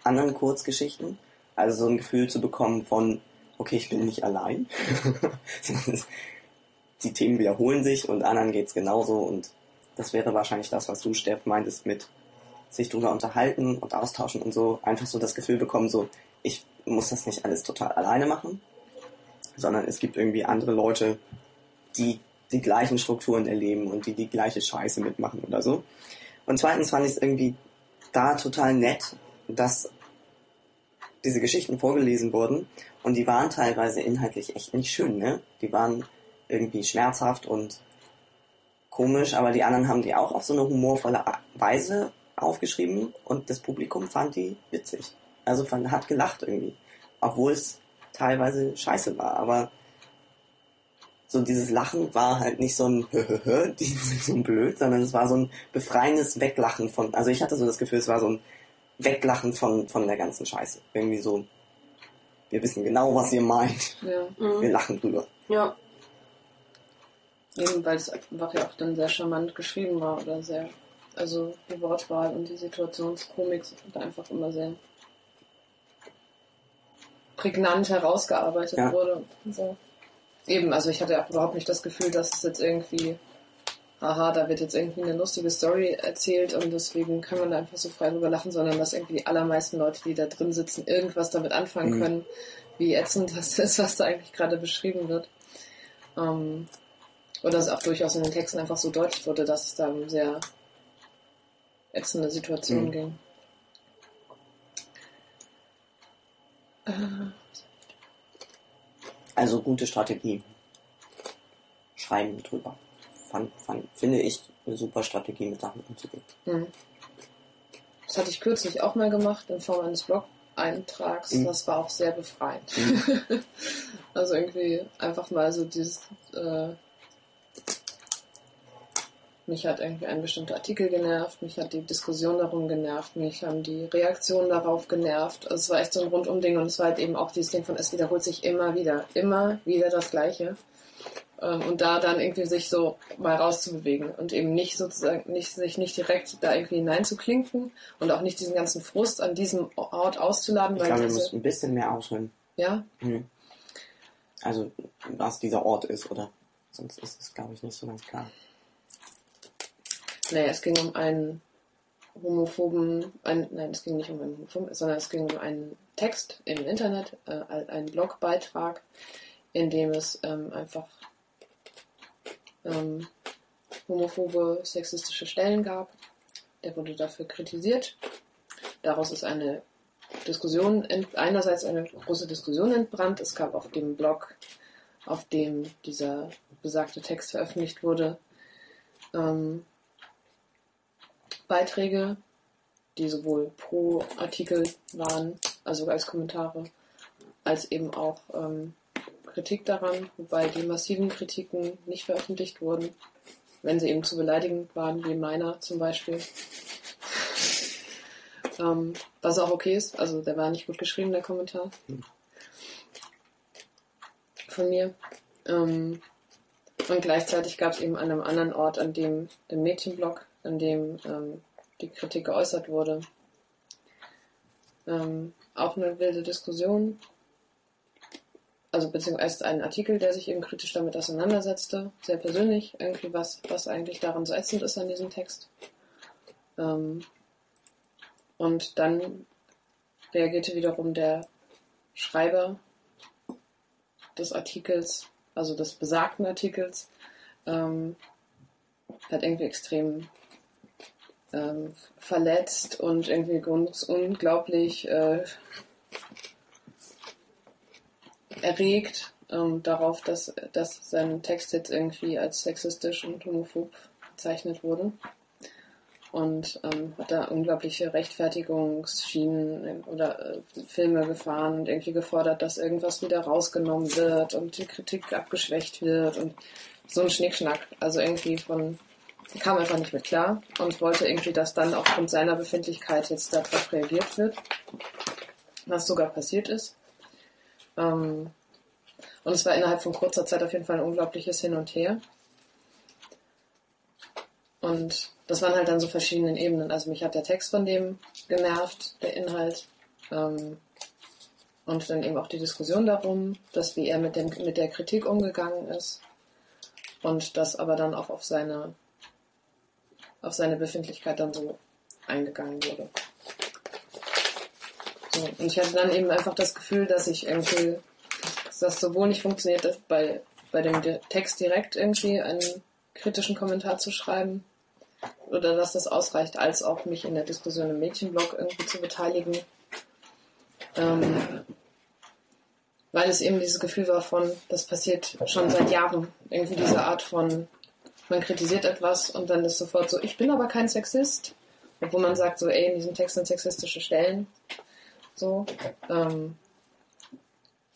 anderen Kurzgeschichten. Also so ein Gefühl zu bekommen von, okay, ich bin nicht allein. Die Themen wiederholen sich und anderen geht's genauso und das wäre wahrscheinlich das, was du, Steff, meintest mit sich drüber unterhalten und austauschen und so einfach so das Gefühl bekommen, so, ich muss das nicht alles total alleine machen, sondern es gibt irgendwie andere Leute, die die gleichen Strukturen erleben und die die gleiche Scheiße mitmachen oder so. Und zweitens fand ich es irgendwie da total nett, dass diese Geschichten vorgelesen wurden und die waren teilweise inhaltlich echt nicht schön, ne? Die waren irgendwie schmerzhaft und komisch, aber die anderen haben die auch auf so eine humorvolle Weise aufgeschrieben und das Publikum fand die witzig. Also fand, hat gelacht irgendwie. Obwohl es teilweise scheiße war, aber so dieses Lachen war halt nicht so ein Höhöhö, die sind so blöd, sondern es war so ein befreiendes Weglachen von, also ich hatte so das Gefühl, es war so ein Weglachen von, von der ganzen Scheiße. Irgendwie so, wir wissen genau, was ihr meint. Ja, Wir Mhm. lachen drüber. Ja. eben weil es einfach ja auch dann sehr charmant geschrieben war oder sehr, also die Wortwahl und die Situationskomik sind einfach immer sehr prägnant herausgearbeitet Ja. wurde. So. Eben, also ich hatte auch überhaupt nicht das Gefühl, dass es jetzt irgendwie, haha, da wird jetzt irgendwie eine lustige Story erzählt und deswegen kann man da einfach so frei drüber lachen, sondern dass irgendwie die allermeisten Leute, die da drin sitzen, irgendwas damit anfangen Mhm. können, wie ätzend das ist, was da eigentlich gerade beschrieben wird. Ähm, oder es auch durchaus in den Texten einfach so deutlich wurde, dass es da um sehr ätzende Situationen Mhm. ging. Also gute Strategie. Schreiben drüber. Fand, fand, finde ich eine super Strategie, mit Sachen umzugehen. hm. Das hatte ich kürzlich auch mal gemacht in Form eines Blog-Eintrags. Mhm. Das war auch sehr befreiend. Mhm. also irgendwie einfach mal so dieses. Äh, mich hat irgendwie ein bestimmter Artikel genervt, mich hat die Diskussion darum genervt, mich haben die Reaktionen darauf genervt. Also es war echt so ein Rundum-Ding und es war halt eben auch dieses Ding von, es wiederholt sich immer wieder, immer wieder das Gleiche. Ähm, und da dann irgendwie sich so mal rauszubewegen und eben nicht sozusagen, nicht, sich nicht direkt da irgendwie hineinzuklinken und auch nicht diesen ganzen Frust an diesem Ort auszuladen, Ich weil glaube, wir diese, müssen ein bisschen mehr ausholen. ja, Mhm. Also, was dieser Ort ist, oder? Sonst ist es, glaube ich, nicht so ganz klar. Naja, es ging um einen homophoben, ein, nein, es ging nicht um einen homophoben, sondern es ging um einen Text im Internet, äh, einen Blogbeitrag, in dem es ähm, einfach ähm, homophobe, sexistische Stellen gab. Der wurde dafür kritisiert. Daraus ist eine Diskussion, einerseits eine große Diskussion entbrannt. Es gab auf dem Blog, auf dem dieser besagte Text veröffentlicht wurde, ähm, Beiträge, die sowohl pro Artikel waren, also als Kommentare, als eben auch ähm, Kritik daran, wobei die massiven Kritiken nicht veröffentlicht wurden, wenn sie eben zu beleidigend waren, wie meiner zum Beispiel. ähm, was auch okay ist, also der war nicht gut geschrieben, der Kommentar. Von mir. Ähm, und gleichzeitig gab es eben an einem anderen Ort, an dem, dem Mädchenblog, in dem ähm, die Kritik geäußert wurde. Ähm, auch eine wilde Diskussion. Also beziehungsweise ein Artikel, der sich eben kritisch damit auseinandersetzte, sehr persönlich, irgendwie was, was eigentlich daran so ätzend ist an diesem Text. Ähm, und dann reagierte wiederum der Schreiber des Artikels, also des besagten Artikels, ähm, hat irgendwie extrem ähm, verletzt und irgendwie ganz unglaublich äh, erregt ähm, darauf, dass, dass sein Text jetzt irgendwie als sexistisch und homophob bezeichnet wurde. Und ähm, hat da unglaubliche Rechtfertigungsschienen oder äh, Filme gefahren und irgendwie gefordert, dass irgendwas wieder rausgenommen wird und die Kritik abgeschwächt wird und so ein Schnickschnack. Also irgendwie von kam einfach nicht mit klar und wollte irgendwie, dass dann aufgrund seiner Befindlichkeit jetzt darauf reagiert wird, was sogar passiert ist. Ähm, und es war innerhalb von kurzer Zeit auf jeden Fall ein unglaubliches Hin und Her. Und das waren halt dann so verschiedene Ebenen. Also mich hat der Text von dem genervt, der Inhalt. Ähm, und dann eben auch die Diskussion darum, dass wie er mit, dem, mit der Kritik umgegangen ist. Und das aber dann auch auf seine auf seine Befindlichkeit dann so eingegangen wurde. So, und ich hatte dann eben einfach das Gefühl, dass ich irgendwie, dass das sowohl nicht funktioniert, dass bei, bei dem Text direkt irgendwie einen kritischen Kommentar zu schreiben oder dass das ausreicht, als auch mich in der Diskussion im Mädchenblog irgendwie zu beteiligen. Ähm, weil es eben dieses Gefühl war von, das passiert schon seit Jahren, irgendwie diese Art von man kritisiert etwas und dann ist sofort so, ich bin aber kein Sexist. Obwohl man sagt so, ey, in diesem Text sind sexistische Stellen. So. Ähm,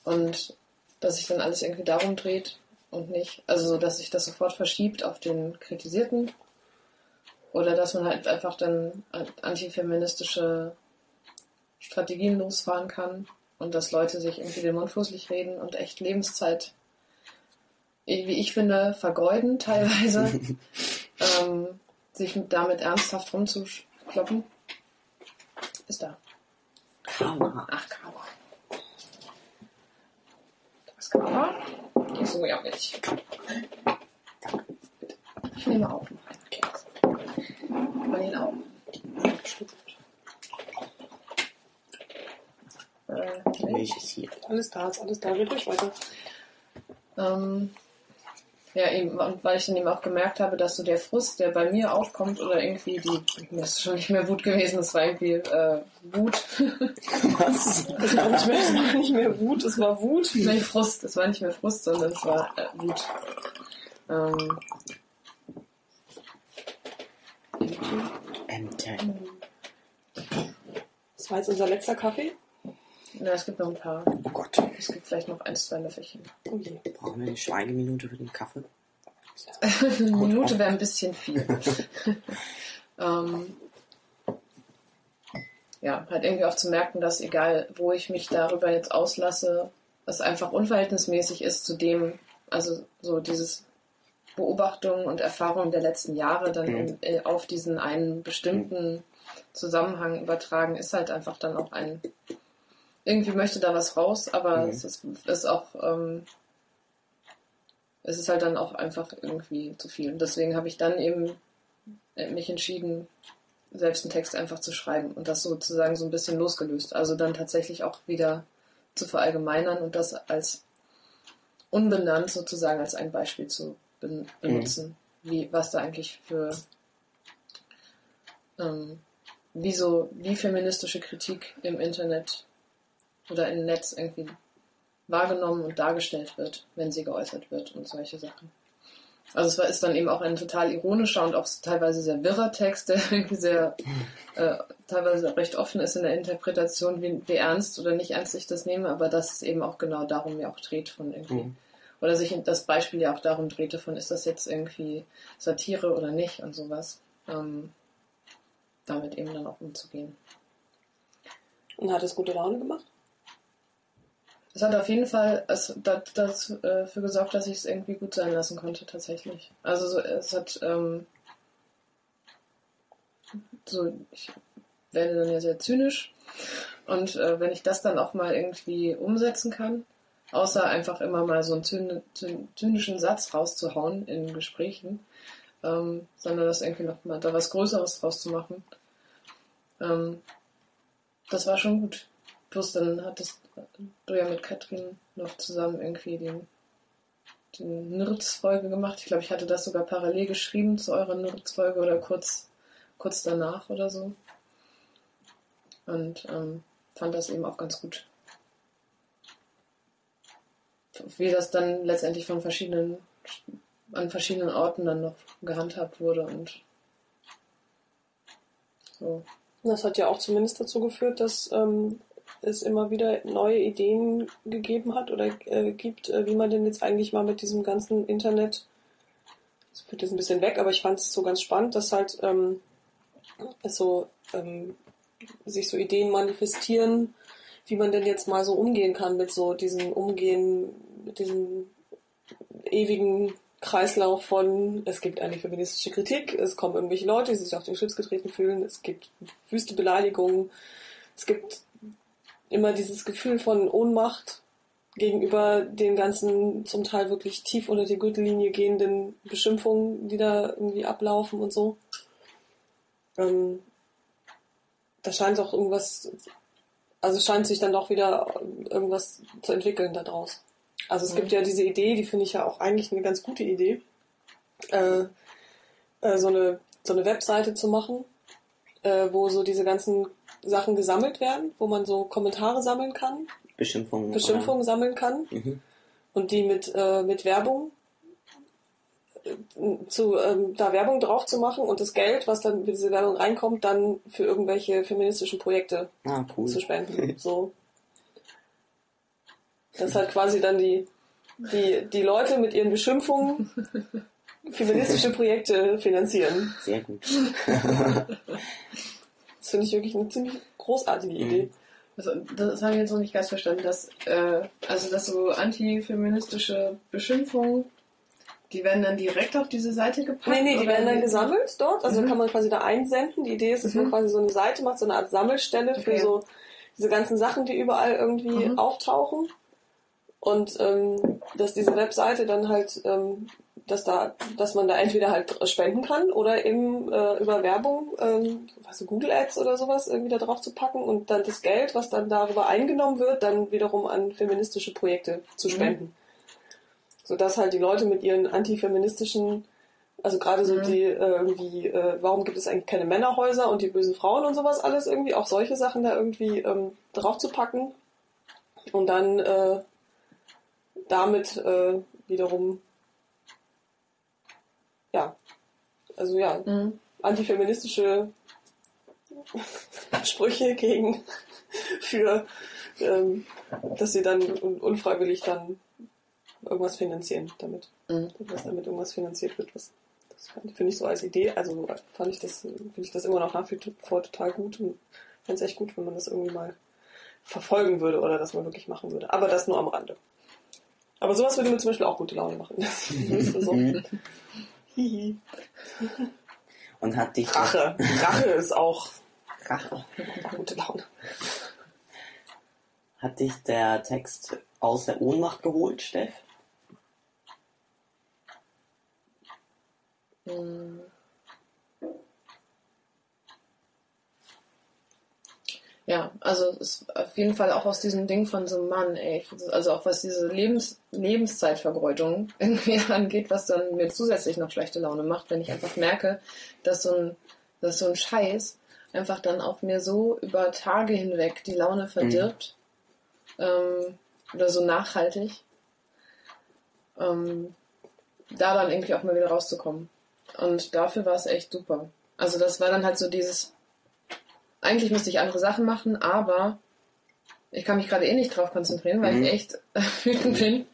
und dass sich dann alles irgendwie darum dreht und nicht, also so, dass sich das sofort verschiebt auf den Kritisierten. Oder dass man halt einfach dann antifeministische Strategien losfahren kann und dass Leute sich irgendwie den Mund fußlich reden und echt Lebenszeit wie ich finde, vergeuden teilweise, ähm, sich damit ernsthaft rumzukloppen. Ist da. Karma. Ach, Karma. Das Karma? Ich so ja nicht. Ich nehme auf. Okay. Kann ihn auch. Äh, Die Milch ist hier. Alles da, ist alles da, ruhig weiter. Ähm, ja, eben, und weil ich dann eben auch gemerkt habe, dass so der Frust, der bei mir aufkommt, oder irgendwie die, das ist schon nicht mehr Wut gewesen, das war irgendwie äh, Wut. Was? Das war nicht mehr, das war nicht mehr Wut, es war Wut. Nein, Frust, das war nicht mehr Frust, sondern es war äh, Wut. Ähm, Ämter. Das war jetzt unser letzter Kaffee. Na, es gibt noch ein paar. Oh Gott. Es gibt vielleicht noch ein, zwei Löffelchen. Oh je. Brauchen wir eine Schweigeminute für den Kaffee? Eine Minute wäre ein bisschen viel. ähm, ja, halt irgendwie auch zu merken, dass egal, wo ich mich darüber jetzt auslasse, es einfach unverhältnismäßig ist zu dem, also so dieses Beobachtungen und Erfahrungen der letzten Jahre dann Mhm. in, auf diesen einen bestimmten Zusammenhang übertragen, ist halt einfach dann auch ein, irgendwie möchte da was raus, aber Mhm. es ist, ist auch, ähm, es ist halt dann auch einfach irgendwie zu viel. Und deswegen habe ich dann eben äh, mich entschieden, selbst einen Text einfach zu schreiben und das sozusagen so ein bisschen losgelöst. Also dann tatsächlich auch wieder zu verallgemeinern und das als unbenannt sozusagen als ein Beispiel zu ben benutzen, wie was da eigentlich für ähm, wie so wie feministische Kritik im Internet oder im Netz irgendwie wahrgenommen und dargestellt wird, wenn sie geäußert wird und solche Sachen. Also es war, ist dann eben auch ein total ironischer und auch teilweise sehr wirrer Text, der irgendwie sehr äh, teilweise recht offen ist in der Interpretation, wie, wie ernst oder nicht ernst ich das nehme, aber dass es eben auch genau darum ja auch dreht von irgendwie. Mhm. Oder sich das Beispiel ja auch darum drehte von, ist das jetzt irgendwie Satire oder nicht und sowas. Ähm, damit eben dann auch umzugehen. Und hat es gute Laune gemacht? Es hat auf jeden Fall es, das, das, äh, dafür gesorgt, dass ich es irgendwie gut sein lassen konnte, tatsächlich. Also so, es hat, ähm, so, ich werde dann ja sehr zynisch. Und äh, wenn ich das dann auch mal irgendwie umsetzen kann, außer einfach immer mal so einen zyn zyn zynischen Satz rauszuhauen in Gesprächen, ähm, sondern das irgendwie noch mal da was Größeres draus zu machen, ähm, das war schon gut. Plus dann hattest du ja mit Katrin noch zusammen irgendwie den, den Nirz-Folge gemacht. Ich glaube, ich hatte das sogar parallel geschrieben zu eurer Nirz-Folge oder kurz, kurz danach oder so. Und ähm, fand das eben auch ganz gut. Wie das dann letztendlich von verschiedenen, an verschiedenen Orten dann noch gehandhabt wurde und so. Das hat ja auch zumindest dazu geführt, dass ähm, es immer wieder neue Ideen gegeben hat oder äh, gibt, äh, wie man denn jetzt eigentlich mal mit diesem ganzen Internet, das führt jetzt ein bisschen weg, aber ich fand es so ganz spannend, dass halt ähm, so ähm, sich so Ideen manifestieren, wie man denn jetzt mal so umgehen kann mit so diesem Umgehen, mit diesem ewigen Kreislauf von, es gibt eine feministische Kritik, es kommen irgendwelche Leute, die sich auf den Schlips getreten fühlen, es gibt wüste Beleidigungen, es gibt immer dieses Gefühl von Ohnmacht gegenüber den ganzen zum Teil wirklich tief unter die Gürtellinie gehenden Beschimpfungen, die da irgendwie ablaufen und so. Ähm, da scheint auch irgendwas, also scheint sich dann doch wieder irgendwas zu entwickeln daraus. Also es Mhm. gibt ja diese Idee, die finde ich ja auch eigentlich eine ganz gute Idee, äh, äh, so, eine, so eine Webseite zu machen, äh, wo so diese ganzen Sachen gesammelt werden, wo man so Kommentare sammeln kann, Beschimpfungen. Beschimpfungen sammeln kann Oder? Mhm. und die mit, äh, mit Werbung äh, zu, ähm, da Werbung drauf zu machen und das Geld, was dann mit dieser Werbung reinkommt, dann für irgendwelche feministischen Projekte Ah, cool. zu spenden. So. Das halt quasi dann die, die, die Leute mit ihren Beschimpfungen feministische Projekte finanzieren. Sehr gut. Das finde ich wirklich eine ziemlich großartige Idee. Also, das habe ich jetzt noch nicht ganz verstanden, dass, äh, also, dass so antifeministische Beschimpfungen, die werden dann direkt auf diese Seite gepackt? Nee, nee, die werden dann gesammelt dort. Also Mhm. kann man quasi da einsenden. Die Idee ist, dass man Mhm. quasi so eine Seite macht, so eine Art Sammelstelle für Okay. so diese ganzen Sachen, die überall irgendwie Mhm. auftauchen. Und ähm, dass diese Webseite dann halt, ähm, dass da, dass man da entweder halt spenden kann oder eben äh, über Werbung, ähm, also Google Ads oder sowas irgendwie da drauf zu packen und dann das Geld, was dann darüber eingenommen wird, dann wiederum an feministische Projekte zu Mhm. spenden. Sodass halt die Leute mit ihren antifeministischen also gerade so Mhm. die äh, irgendwie, äh, warum gibt es eigentlich keine Männerhäuser und die bösen Frauen und sowas alles irgendwie, auch solche Sachen da irgendwie ähm, drauf zu packen und dann äh, damit äh, wiederum ja, also ja, Mhm. antifeministische Sprüche gegen für ähm, dass sie dann un unfreiwillig dann irgendwas finanzieren damit. Mhm. Dass damit irgendwas finanziert wird. Was, das finde ich so als Idee, also fand ich das, finde ich das immer noch nach wie vor total gut und fände es echt gut, wenn man das irgendwie mal verfolgen würde oder das mal wirklich machen würde. Aber das nur am Rande. Aber sowas würde mir zum Beispiel auch gute Laune machen. Das ist so. Mhm. Hihi. Und hat dich Rache. Rache ist auch Rache. gute Laune. Hat dich der Text aus der Ohnmacht geholt, Steff? Mhm. Ja, also ist auf jeden Fall auch aus diesem Ding von so einem Mann, ey. Also auch was diese Lebens Lebenszeitvergeutung irgendwie angeht, was dann mir zusätzlich noch schlechte Laune macht, wenn ich einfach merke, dass so ein, dass so ein Scheiß einfach dann auch mir so über Tage hinweg die Laune verdirbt. Ähm, oder so nachhaltig. Ähm, da dann irgendwie auch mal wieder rauszukommen. Und dafür war es echt super. Also das war dann halt so dieses, eigentlich müsste ich andere Sachen machen, aber ich kann mich gerade eh nicht drauf konzentrieren, weil Mhm. ich echt wütend bin.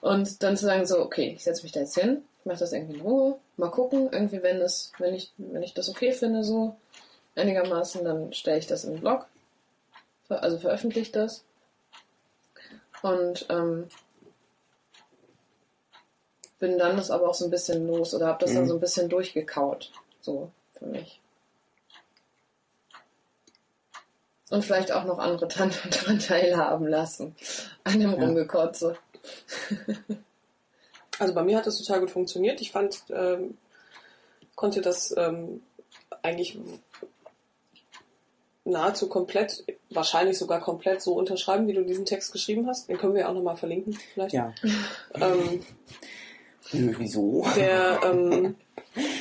Und dann zu sagen so, okay, ich setze mich da jetzt hin, ich mache das irgendwie in Ruhe, mal gucken, irgendwie wenn es, wenn ich, wenn ich das okay finde, so einigermaßen, dann stelle ich das in den Blog, also veröffentliche das. Und ähm, bin dann das aber auch so ein bisschen los oder habe das dann Mhm. so ein bisschen durchgekaut, so für mich. Und vielleicht auch noch andere Tanten daran teilhaben lassen. An dem Ja. Rumgekotze. Also bei mir hat das total gut funktioniert. Ich fand, ähm, konnte das ähm, eigentlich nahezu komplett, wahrscheinlich sogar komplett so unterschreiben, wie du diesen Text geschrieben hast. Den können wir auch nochmal verlinken, vielleicht. Ja. Ähm, wieso? der, ähm,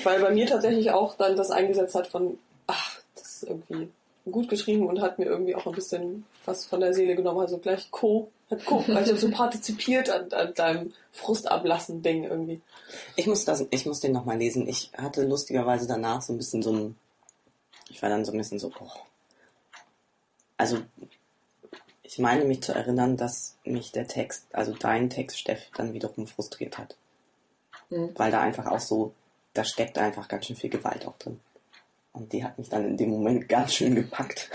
weil bei mir tatsächlich auch dann das eingesetzt hat von, ach, das ist irgendwie gut geschrieben und hat mir irgendwie auch ein bisschen was von der Seele genommen. Also gleich Co. Hat Co. Also so partizipiert an, an deinem Frustablassen-Ding irgendwie. Ich muss, das, ich muss den nochmal lesen. Ich hatte lustigerweise danach so ein bisschen so ein. Ich war dann so ein bisschen so, oh. Also, ich meine mich zu erinnern, dass mich der Text, also dein Text, Steff, dann wiederum frustriert hat. Hm. Weil da einfach auch so, da steckt einfach ganz schön viel Gewalt auch drin. Und die hat mich dann in dem Moment ganz schön gepackt.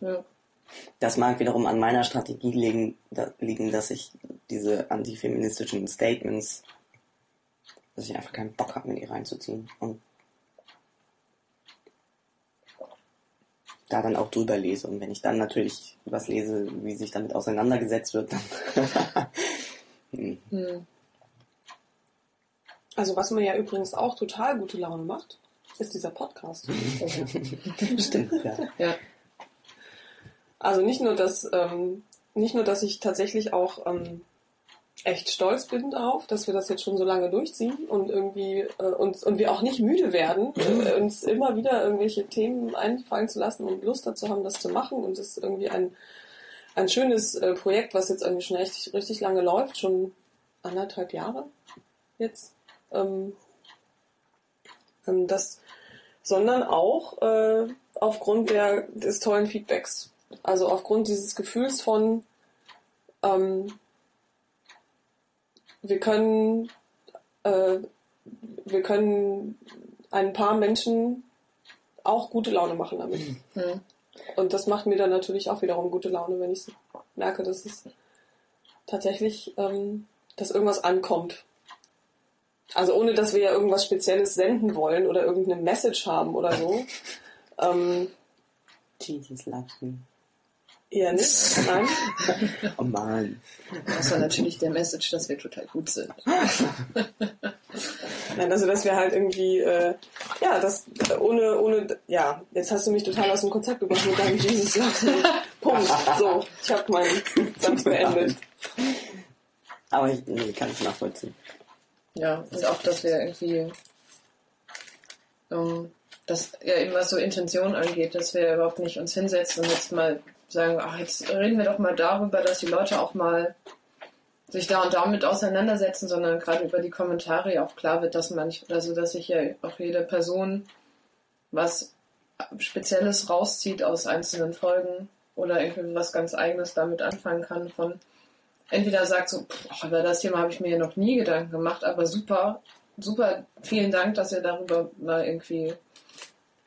Ja. Das mag wiederum an meiner Strategie liegen, da, liegen, dass ich diese antifeministischen Statements, dass ich einfach keinen Bock habe, mir die reinzuziehen. Und da dann auch drüber lese. Und wenn ich dann natürlich was lese, wie sich damit auseinandergesetzt wird, dann. Hm. Hm. Also was mir ja übrigens auch total gute Laune macht, ist dieser Podcast. Stimmt, ja. Ja. Also nicht nur, dass ähm, nicht nur, dass ich tatsächlich auch ähm, echt stolz bin darauf, dass wir das jetzt schon so lange durchziehen und irgendwie äh, uns und wir auch nicht müde werden, äh, uns immer wieder irgendwelche Themen einfallen zu lassen und Lust dazu haben, das zu machen und es ist irgendwie ein ein schönes äh, Projekt, was jetzt irgendwie schon echt richtig lange läuft, schon anderthalb Jahre jetzt. Ähm, ähm, das, sondern auch äh, aufgrund der, des tollen Feedbacks. Also aufgrund dieses Gefühls von, ähm, wir können, äh, wir können ein paar Menschen auch gute Laune machen damit. Hm. Und das macht mir dann natürlich auch wiederum gute Laune, wenn ich merke, dass es tatsächlich, ähm, dass irgendwas ankommt. Also ohne, dass wir ja irgendwas Spezielles senden wollen oder irgendeine Message haben oder so. ähm, Jesus loves me. eher nicht, nein. Oh Mann. Das war natürlich der Message, dass wir total gut sind. Nein, also dass wir halt irgendwie, äh, ja, das ohne, ohne, ja, jetzt hast du mich total aus dem Konzept gebracht mit deinem Jesus Loves me. Punkt. So, ich habe meinen Satz beendet. Aber ich nee, kann ich nachvollziehen. Ja, und auch, dass wir irgendwie, ähm, das ja eben was so Intention angeht, dass wir überhaupt nicht uns hinsetzen und jetzt mal sagen, ach, jetzt reden wir doch mal darüber, dass die Leute auch mal sich da und damit auseinandersetzen, sondern gerade über die Kommentare auch klar wird, dass man, also dass sich ja auch jede Person was Spezielles rauszieht aus einzelnen Folgen oder irgendwie was ganz Eigenes damit anfangen kann von entweder sagt so, pff, über das Thema habe ich mir ja noch nie Gedanken gemacht, aber super, super, vielen Dank, dass ihr darüber mal irgendwie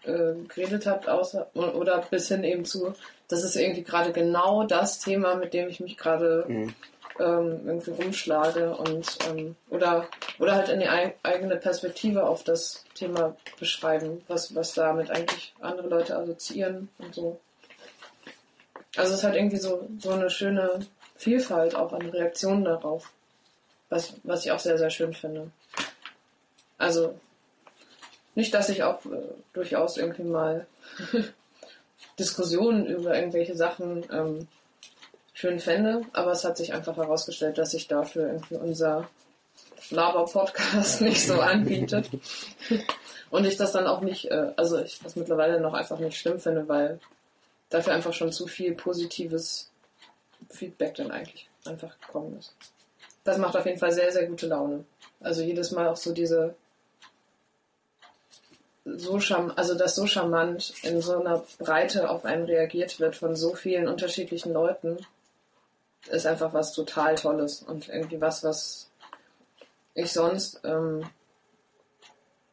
äh, geredet habt, außer, oder bis hin eben zu, das ist irgendwie gerade genau das Thema, mit dem ich mich gerade Mhm. ähm, irgendwie rumschlage und ähm, oder oder halt eine ei- eigene Perspektive auf das Thema beschreiben, was was damit eigentlich andere Leute assoziieren und so. Also es hat irgendwie so so eine schöne Vielfalt auch an Reaktionen darauf, was was ich auch sehr sehr schön finde. Also nicht, dass ich auch äh, durchaus irgendwie mal Diskussionen über irgendwelche Sachen ähm, schön fände, aber es hat sich einfach herausgestellt, dass sich dafür irgendwie unser Laber-Podcast nicht so anbietet. Und ich das dann auch nicht, äh, also ich das mittlerweile noch einfach nicht schlimm finde, weil dafür einfach schon zu viel positives Feedback dann eigentlich einfach gekommen ist. Das macht auf jeden Fall sehr, sehr gute Laune. Also jedes Mal auch so diese so charm also dass so charmant in so einer Breite auf einen reagiert wird von so vielen unterschiedlichen Leuten, ist einfach was total Tolles und irgendwie was, was ich sonst ähm,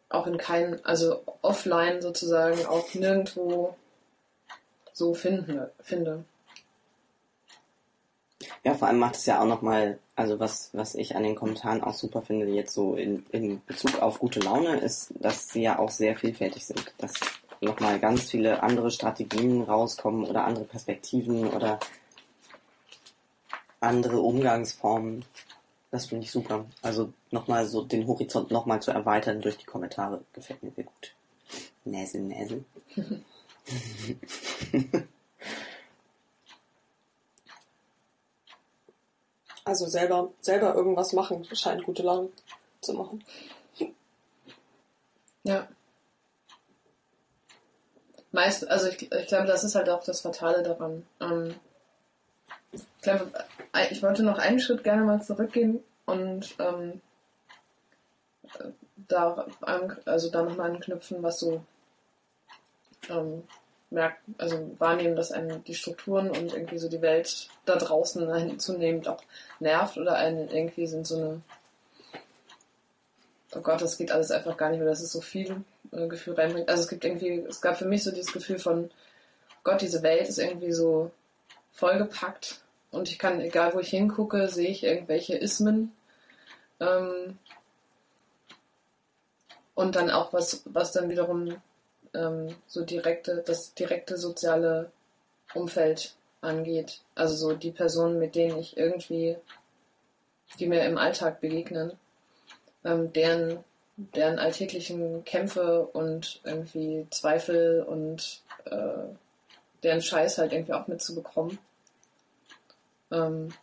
auch in keinem, also offline sozusagen auch nirgendwo so finden, finde. Ja, vor allem macht es ja auch nochmal, also was, was ich an den Kommentaren auch super finde, jetzt so in, in Bezug auf gute Laune, ist, dass sie ja auch sehr vielfältig sind. Dass nochmal ganz viele andere Strategien rauskommen oder andere Perspektiven oder andere Umgangsformen. Das finde ich super. Also nochmal so den Horizont nochmal zu erweitern durch die Kommentare gefällt mir sehr gut. Näsel, Näsel. Also selber, selber irgendwas machen scheint gute Laune zu machen. Ja. Meist, also ich, ich glaube, das ist halt auch das Fatale daran. Ähm, ich glaube, ich wollte noch einen Schritt gerne mal zurückgehen und ähm, da, an, also da nochmal anknüpfen, was so ähm, merkt, also wahrnehmen, dass einen die Strukturen und irgendwie so die Welt da draußen zunehmend auch nervt oder einen irgendwie sind so eine oh Gott, das geht alles einfach gar nicht mehr, das ist so viel äh, Gefühl reinbringt. Also es gibt irgendwie, es gab für mich so dieses Gefühl von Gott, diese Welt ist irgendwie so vollgepackt und ich kann, egal wo ich hingucke, sehe ich irgendwelche Ismen. Ähm, und dann auch was, was dann wiederum ähm, so direkte, das direkte soziale Umfeld angeht. Also so die Personen, mit denen ich irgendwie, die mir im Alltag begegnen, ähm, deren, deren alltäglichen Kämpfe und irgendwie Zweifel und äh, deren Scheiß halt irgendwie auch mitzubekommen. Ähm,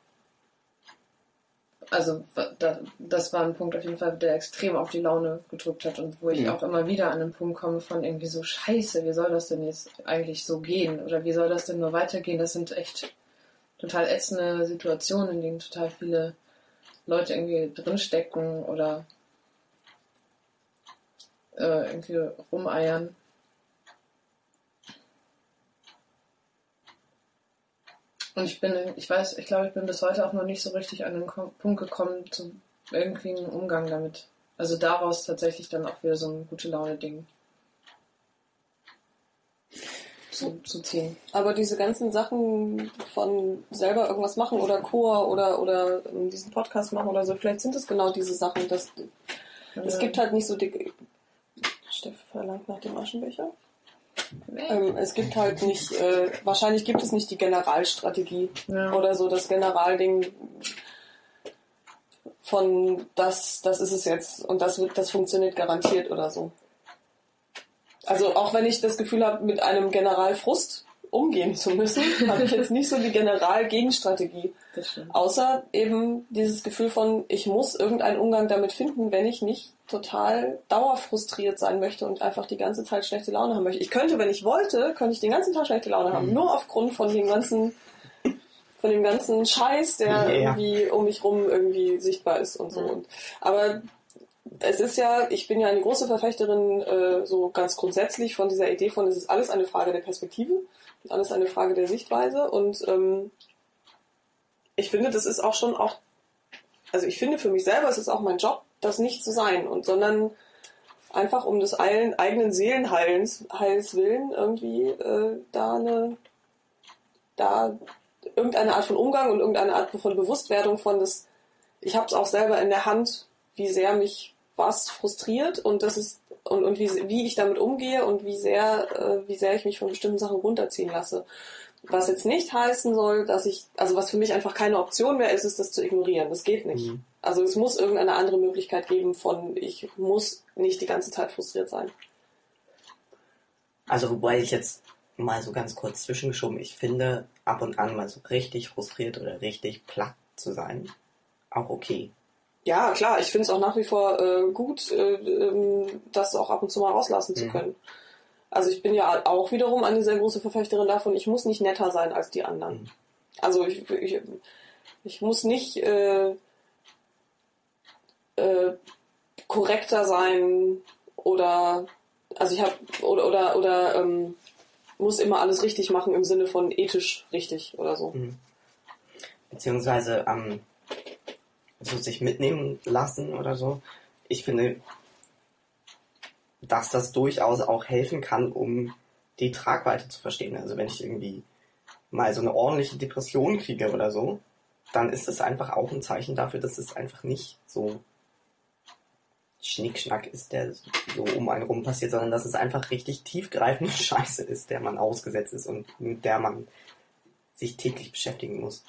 also da, das war ein Punkt auf jeden Fall, der extrem auf die Laune gedrückt hat und wo ich ja. auch immer wieder an einen Punkt komme von irgendwie so Scheiße, wie soll das denn jetzt eigentlich so gehen oder wie soll das denn nur weitergehen? Das sind echt total ätzende Situationen, in denen total viele Leute irgendwie drinstecken oder äh, irgendwie rumeiern. Und ich bin, ich weiß, ich glaube, ich bin bis heute auch noch nicht so richtig an den Punkt gekommen, zu irgendwie einen Umgang damit. Also daraus tatsächlich dann auch wieder so ein gute Laune-Ding zu, zu ziehen. Aber diese ganzen Sachen von selber irgendwas machen oder Chor oder, oder diesen Podcast machen oder so, vielleicht sind es genau diese Sachen, dass ja. es gibt halt nicht so die. Steff verlangt nach dem Aschenbecher. Ähm, es gibt halt nicht, äh, wahrscheinlich gibt es nicht die Generalstrategie ja. oder so das Generalding von das, das ist es jetzt und das wird, das funktioniert garantiert oder so. Also auch wenn ich das Gefühl habe, mit einem Generalfrust umgehen zu müssen, habe ich jetzt nicht so die General-Gegenstrategie. Außer eben dieses Gefühl von, ich muss irgendeinen Umgang damit finden, wenn ich nicht total dauerfrustriert sein möchte und einfach die ganze Zeit schlechte Laune haben möchte. Ich könnte, wenn ich wollte, könnte ich den ganzen Tag schlechte Laune haben. Mhm. Nur aufgrund von dem ganzen, von dem ganzen Scheiß, der yeah. irgendwie um mich rum irgendwie sichtbar ist und so. Mhm. Und, aber es ist ja, ich bin ja eine große Verfechterin äh, so ganz grundsätzlich von dieser Idee von, es ist alles eine Frage der Perspektive, ist alles eine Frage der Sichtweise. Und ähm, ich finde, das ist auch schon auch, also ich finde für mich selber, es ist auch mein Job, das nicht zu sein und sondern einfach um des eigenen Seelenheils Heils willen irgendwie äh, da eine da irgendeine Art von Umgang und irgendeine Art von Bewusstwerdung von das ich habe es auch selber in der Hand wie sehr mich was frustriert und das ist und, und wie, wie ich damit umgehe und wie sehr äh, wie sehr ich mich von bestimmten Sachen runterziehen lasse was jetzt nicht heißen soll, dass ich, also was für mich einfach keine Option mehr ist, ist das zu ignorieren. Das geht nicht. Mhm. Also es muss irgendeine andere Möglichkeit geben von, ich muss nicht die ganze Zeit frustriert sein. Also wobei ich jetzt mal so ganz kurz zwischengeschoben, ich finde ab und an mal so richtig frustriert oder richtig platt zu sein, auch okay. Ja, klar, ich finde es auch nach wie vor äh, gut, äh, äh, das auch ab und zu mal rauslassen zu mhm. können. Also ich bin ja auch wiederum eine sehr große Verfechterin davon, ich muss nicht netter sein als die anderen. Mhm. Also ich, ich, ich muss nicht äh, äh, korrekter sein oder also ich habe oder oder oder ähm, muss immer alles richtig machen im Sinne von ethisch richtig oder so. Mhm. Beziehungsweise ähm, so sich mitnehmen lassen oder so. Ich finde, dass das durchaus auch helfen kann, um die Tragweite zu verstehen. Also wenn ich irgendwie mal so eine ordentliche Depression kriege oder so, dann ist es einfach auch ein Zeichen dafür, dass es einfach nicht so Schnickschnack ist, der so um einen rum passiert, sondern dass es einfach richtig tiefgreifende Scheiße ist, der man ausgesetzt ist und mit der man sich täglich beschäftigen muss.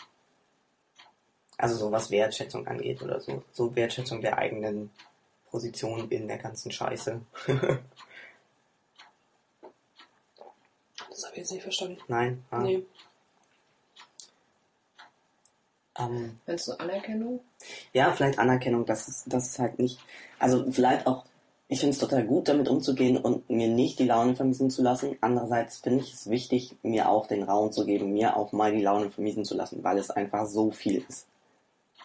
Also so was Wertschätzung angeht oder so. So Wertschätzung der eigenen Position in der ganzen Scheiße. Das habe ich jetzt nicht verstanden. Nein. Ah. Nee. Ähm, Meinst du Anerkennung? ja, vielleicht Anerkennung, dass es, dass es halt nicht, also vielleicht auch, ich finde es total gut, damit umzugehen und mir nicht die Laune vermiesen zu lassen. Andererseits finde ich es wichtig, mir auch den Raum zu geben, mir auch mal die Laune vermiesen zu lassen, weil es einfach so viel ist.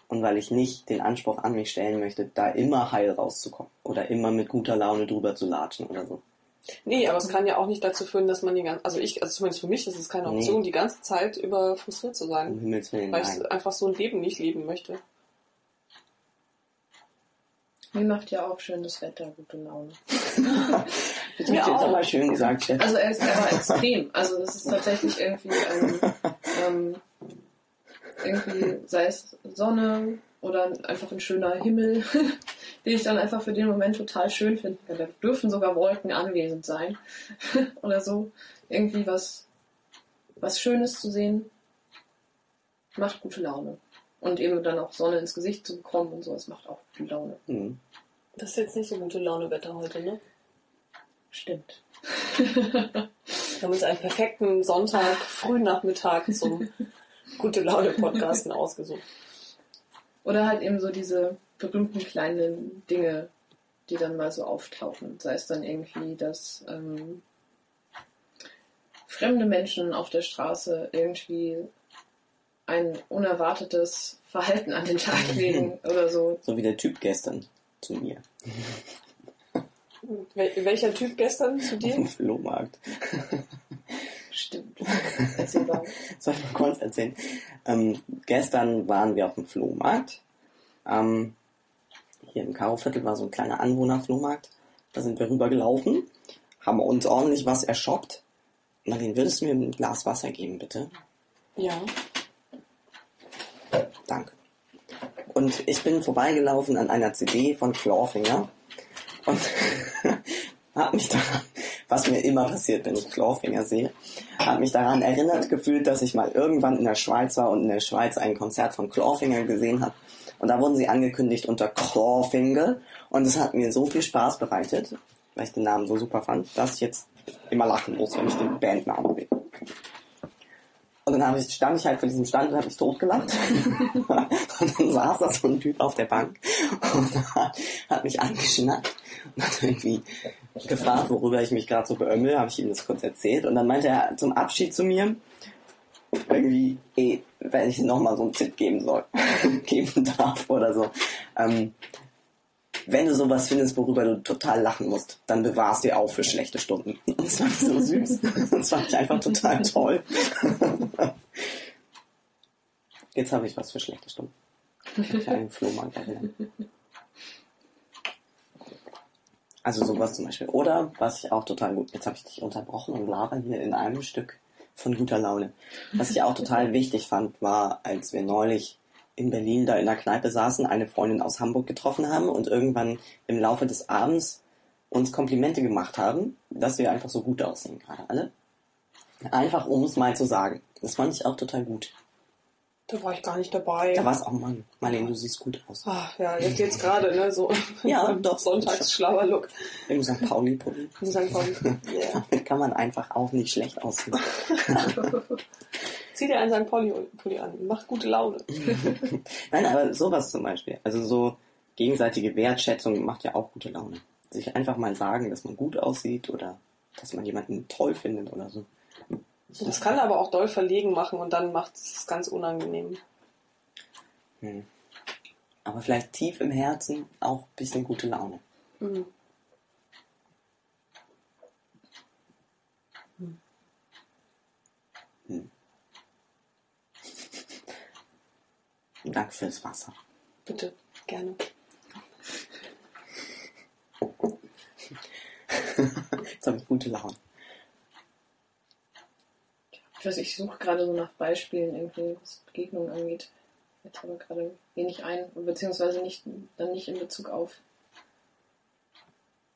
Und weil ich nicht den Anspruch an mich stellen möchte, da immer heil rauszukommen oder immer mit guter Laune drüber zu latschen oder so. Nee, aber es kann ja auch nicht dazu führen, dass man die ganze, also ich, also zumindest für mich ist es keine Nee. Option, die ganze Zeit über frustriert zu Um sein, Himmels Willen, weil nein. ich einfach so ein Leben nicht leben möchte. Mir macht ja auch schönes Wetter gute Laune. Das Mir jetzt auch. aber schön gesagt, Chef. Also er ist aber extrem. Also das ist tatsächlich irgendwie ein, ähm, irgendwie, sei es Sonne oder einfach ein schöner Himmel, den ich dann einfach für den Moment total schön finden kann. Da dürfen sogar Wolken anwesend sein oder so. Irgendwie was, was Schönes zu sehen, macht gute Laune. Und eben dann auch Sonne ins Gesicht zu bekommen und so, das macht auch gute Laune. Hm. Das ist jetzt nicht so gute Laune-Wetter heute, ne? Stimmt. Wir haben uns einen perfekten Sonntag, Frühnachmittag zum gute Laune-Podcasten ausgesucht. Oder halt eben so diese berühmten kleinen Dinge, die dann mal so auftauchen. Sei es dann irgendwie, dass ähm, fremde Menschen auf der Straße irgendwie ein unerwartetes Verhalten an den Tag legen oder so. So wie der Typ gestern zu mir. Wel welcher Typ gestern zu Auf dir? dem Flohmarkt. Stimmt. Soll ich mal kurz erzählen? Ähm, gestern waren wir auf dem Flohmarkt. Ähm, hier im Karoviertel war so ein kleiner Anwohnerflohmarkt. Da sind wir rübergelaufen, haben uns ordentlich was erschoppt. Marlene, würdest du mir ein Glas Wasser geben, bitte? Ja. Danke. Und ich bin vorbeigelaufen an einer CD von Clawfinger und habe mich daran, was mir immer passiert, wenn ich Clawfinger sehe, habe mich daran erinnert gefühlt, dass ich mal irgendwann in der Schweiz war und in der Schweiz ein Konzert von Clawfinger gesehen habe. Und da wurden sie angekündigt unter Clawfinger und es hat mir so viel Spaß bereitet, weil ich den Namen so super fand, dass ich jetzt immer lachen muss, wenn ich den Bandnamen sehe. Und dann hab ich, stand ich halt vor diesem Stand und habe mich totgelacht. und dann saß da so ein Typ auf der Bank und hat, hat mich angeschnackt und hat irgendwie gefragt, worüber ich mich gerade so beömmel. Habe ich ihm das kurz erzählt. Und dann meinte er zum Abschied zu mir, irgendwie, eh, wenn ich nochmal so einen Tipp geben soll, geben darf oder so. Ähm, wenn du sowas findest, worüber du total lachen musst, dann bewahrst dir auf für schlechte Stunden. Und das ich so süß. Das fand ich einfach total toll. Jetzt habe ich was für schlechte Stunden. Einen Flohmarkt erinnern. Also sowas zum Beispiel. Oder was ich auch total gut, jetzt habe ich dich unterbrochen und laber hier in einem Stück von guter Laune. Was ich auch total wichtig fand, war, als wir neulich in Berlin da in der Kneipe saßen, eine Freundin aus Hamburg getroffen haben und irgendwann im Laufe des Abends uns Komplimente gemacht haben, dass wir einfach so gut aussehen gerade alle. Einfach um es mal zu sagen. Das fand ich auch total gut. Da war ich gar nicht dabei. Da war es auch, Mann, Marlene, du siehst gut aus. Ach, ja, jetzt jetzt gerade, ne, so. Ja, doch. Sonntagsschlauer Look. Im St. Pauli-Pulli. In St. Pauli. Yeah. Damit kann man einfach auch nicht schlecht aussehen. Zieh dir einen St. Pauli Pulli an. Macht gute Laune. Nein, aber sowas zum Beispiel. Also so gegenseitige Wertschätzung macht ja auch gute Laune. Sich einfach mal sagen, dass man gut aussieht oder dass man jemanden toll findet oder so. Das kann aber auch doll verlegen machen und dann macht es ganz unangenehm. Hm. Aber vielleicht tief im Herzen auch ein bisschen gute Laune. Mhm. Danke fürs Wasser. Bitte, gerne. Jetzt habe ich gute Laune. Ich weiß, ich suche gerade so nach Beispielen irgendwie, was Begegnungen angeht. jetzt aber gerade wenig ein, beziehungsweise nicht, dann nicht in Bezug auf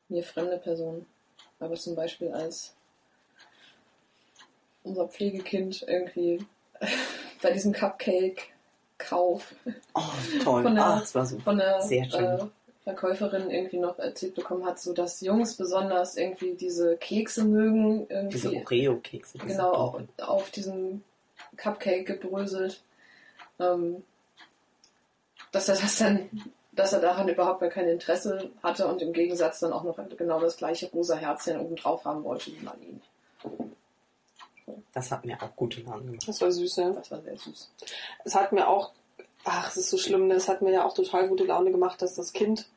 mir fremde Personen, aber zum Beispiel als unser Pflegekind irgendwie bei diesem Cupcake-Kauf Oh, toll. Von der- ah, das war so. von der Sehr schön. äh, Verkäuferin irgendwie noch erzählt bekommen hat, so dass Jungs besonders irgendwie diese Kekse mögen, Diese irgendwie Oreo-Kekse. diese genau auf, auf diesem Cupcake gebröselt, ähm, dass er das dann, dass er daran überhaupt gar kein Interesse hatte und im Gegensatz dann auch noch genau das gleiche rosa Herzchen oben drauf haben wollte wie Marlene. Das hat mir auch gute Laune gemacht. Das war süß, ja. Das war sehr süß. Es hat mir auch, ach, es ist so schlimm, ne? es hat mir ja auch total gute Laune gemacht, dass das Kind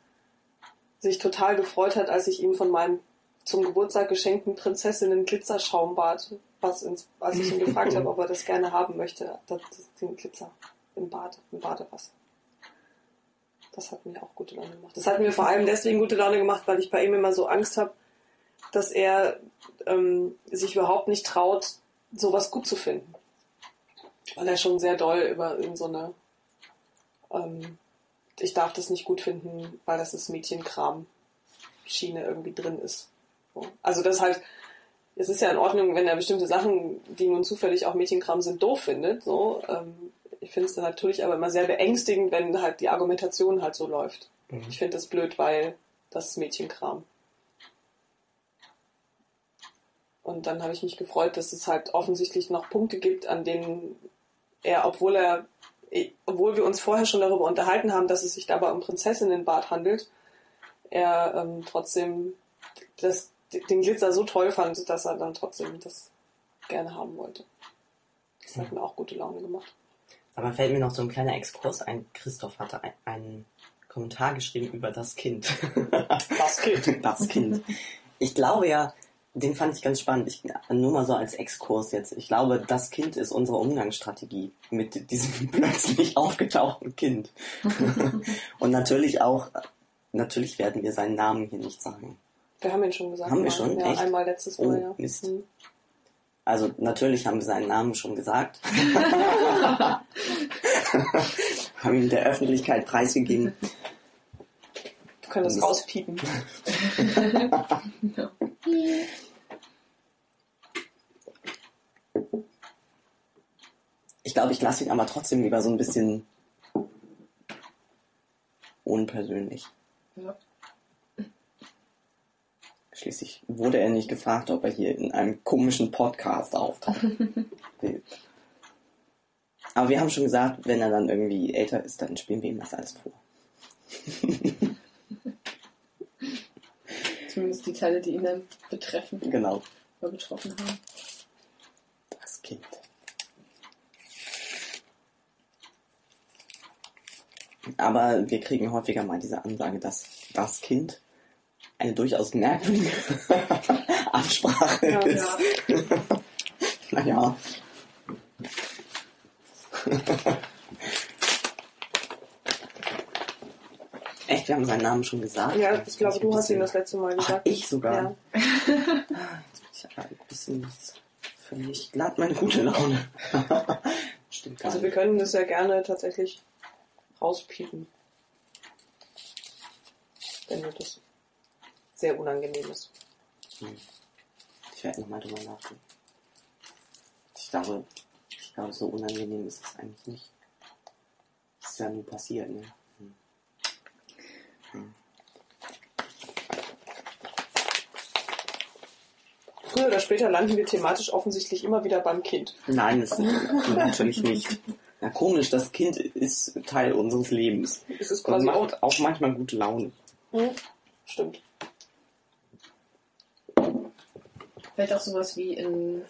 sich total gefreut hat, als ich ihm von meinem zum Geburtstag geschenkten Prinzessinnen Glitzerschaumbad, was ins, als ich ihn gefragt habe, ob er das gerne haben möchte, das, das, den Glitzer im Bad, im Badewasser. Das hat mir auch gute Laune gemacht. Das hat mir vor allem deswegen gute Laune gemacht, weil ich bei ihm immer so Angst habe, dass er ähm, sich überhaupt nicht traut, sowas gut zu finden. Weil er schon sehr doll über in so eine ähm, ich darf das nicht gut finden, weil das ist Mädchenkram Schiene irgendwie drin ist. So. Also das halt, es ist ja in Ordnung, wenn er bestimmte Sachen, die nun zufällig auch Mädchenkram sind, doof findet. So. Ähm, ich finde es dann natürlich aber immer sehr beängstigend, wenn halt die Argumentation halt so läuft. Mhm. Ich finde das blöd, weil das ist Mädchenkram. Und dann habe ich mich gefreut, dass es halt offensichtlich noch Punkte gibt, an denen er, obwohl er, obwohl wir uns vorher schon darüber unterhalten haben, dass es sich dabei um Prinzessinnenbad handelt, er ähm, trotzdem das, den Glitzer so toll fand, dass er dann trotzdem das gerne haben wollte. Das hat mir auch gute Laune gemacht. Aber fällt mir noch so ein kleiner Exkurs ein. Christoph hatte ein, einen Kommentar geschrieben über das Kind. Das Kind. das Kind. Ich glaube ja, den fand ich ganz spannend. Ich, nur mal so als Exkurs jetzt. Ich glaube, das Kind ist unsere Umgangsstrategie mit diesem plötzlich aufgetauchten Kind. Und natürlich auch, natürlich werden wir seinen Namen hier nicht sagen. Wir haben ihn schon gesagt. Haben wir mal. schon? Ja, Echt? einmal letztes Oh, Mal, ja. Mist. Hm. Also natürlich haben wir seinen Namen schon gesagt. haben ihn der Öffentlichkeit preisgegeben. Kannst das rauspiepen. Ich glaube, ich lasse ihn aber trotzdem lieber so ein bisschen unpersönlich. Ja. Schließlich wurde er nicht gefragt, ob er hier in einem komischen Podcast auftauchen will. Aber wir haben schon gesagt, wenn er dann irgendwie älter ist, dann spielen wir ihm das alles vor. Zumindest die Teile, die ihn dann betreffen Genau, oder betroffen haben. das Kind. Aber wir kriegen häufiger mal diese Ansage, dass das Kind eine durchaus merkwürdige Ansprache Ja, ist. naja. Echt, wir haben seinen Namen schon gesagt? Ja, ich glaube, du hast ihm das ihn letzte Mal Ach, gesagt. ich sogar. Ja. Ich habe ein bisschen völlig glatt meine gute Laune. Stimmt gar Also wir können das ja gerne tatsächlich rauspiepen. Wenn dir das sehr unangenehm ist. Ich werde nochmal drüber nachdenken. Ich glaube, ich glaube, so unangenehm ist es eigentlich nicht. Das ist ja nur passiert, ne? Früher oder später landen wir thematisch offensichtlich immer wieder beim Kind. Nein, das natürlich nicht. Ja, komisch, das Kind ist Teil unseres Lebens. Es ist Und quasi auch. macht auch manchmal gute Laune. Hm? Stimmt. Vielleicht auch sowas wie in,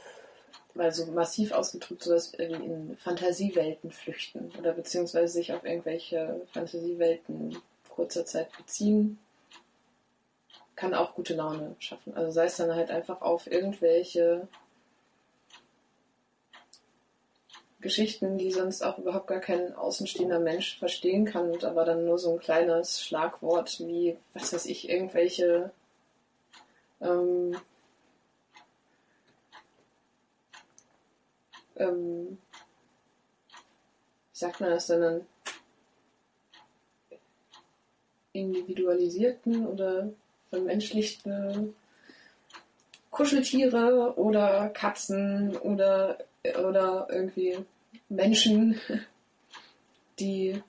weil so massiv ausgedrückt, sowas wie in Fantasiewelten flüchten oder beziehungsweise sich auf irgendwelche Fantasiewelten kurzer Zeit beziehen, kann auch gute Laune schaffen. Also sei es dann halt einfach auf irgendwelche Geschichten, die sonst auch überhaupt gar kein außenstehender Mensch verstehen kann und aber dann nur so ein kleines Schlagwort wie, was weiß ich, irgendwelche ähm, ähm, wie sagt man das denn dann? Individualisierten oder vermenschlichten Kuscheltiere oder Katzen oder, oder irgendwie Menschen, die,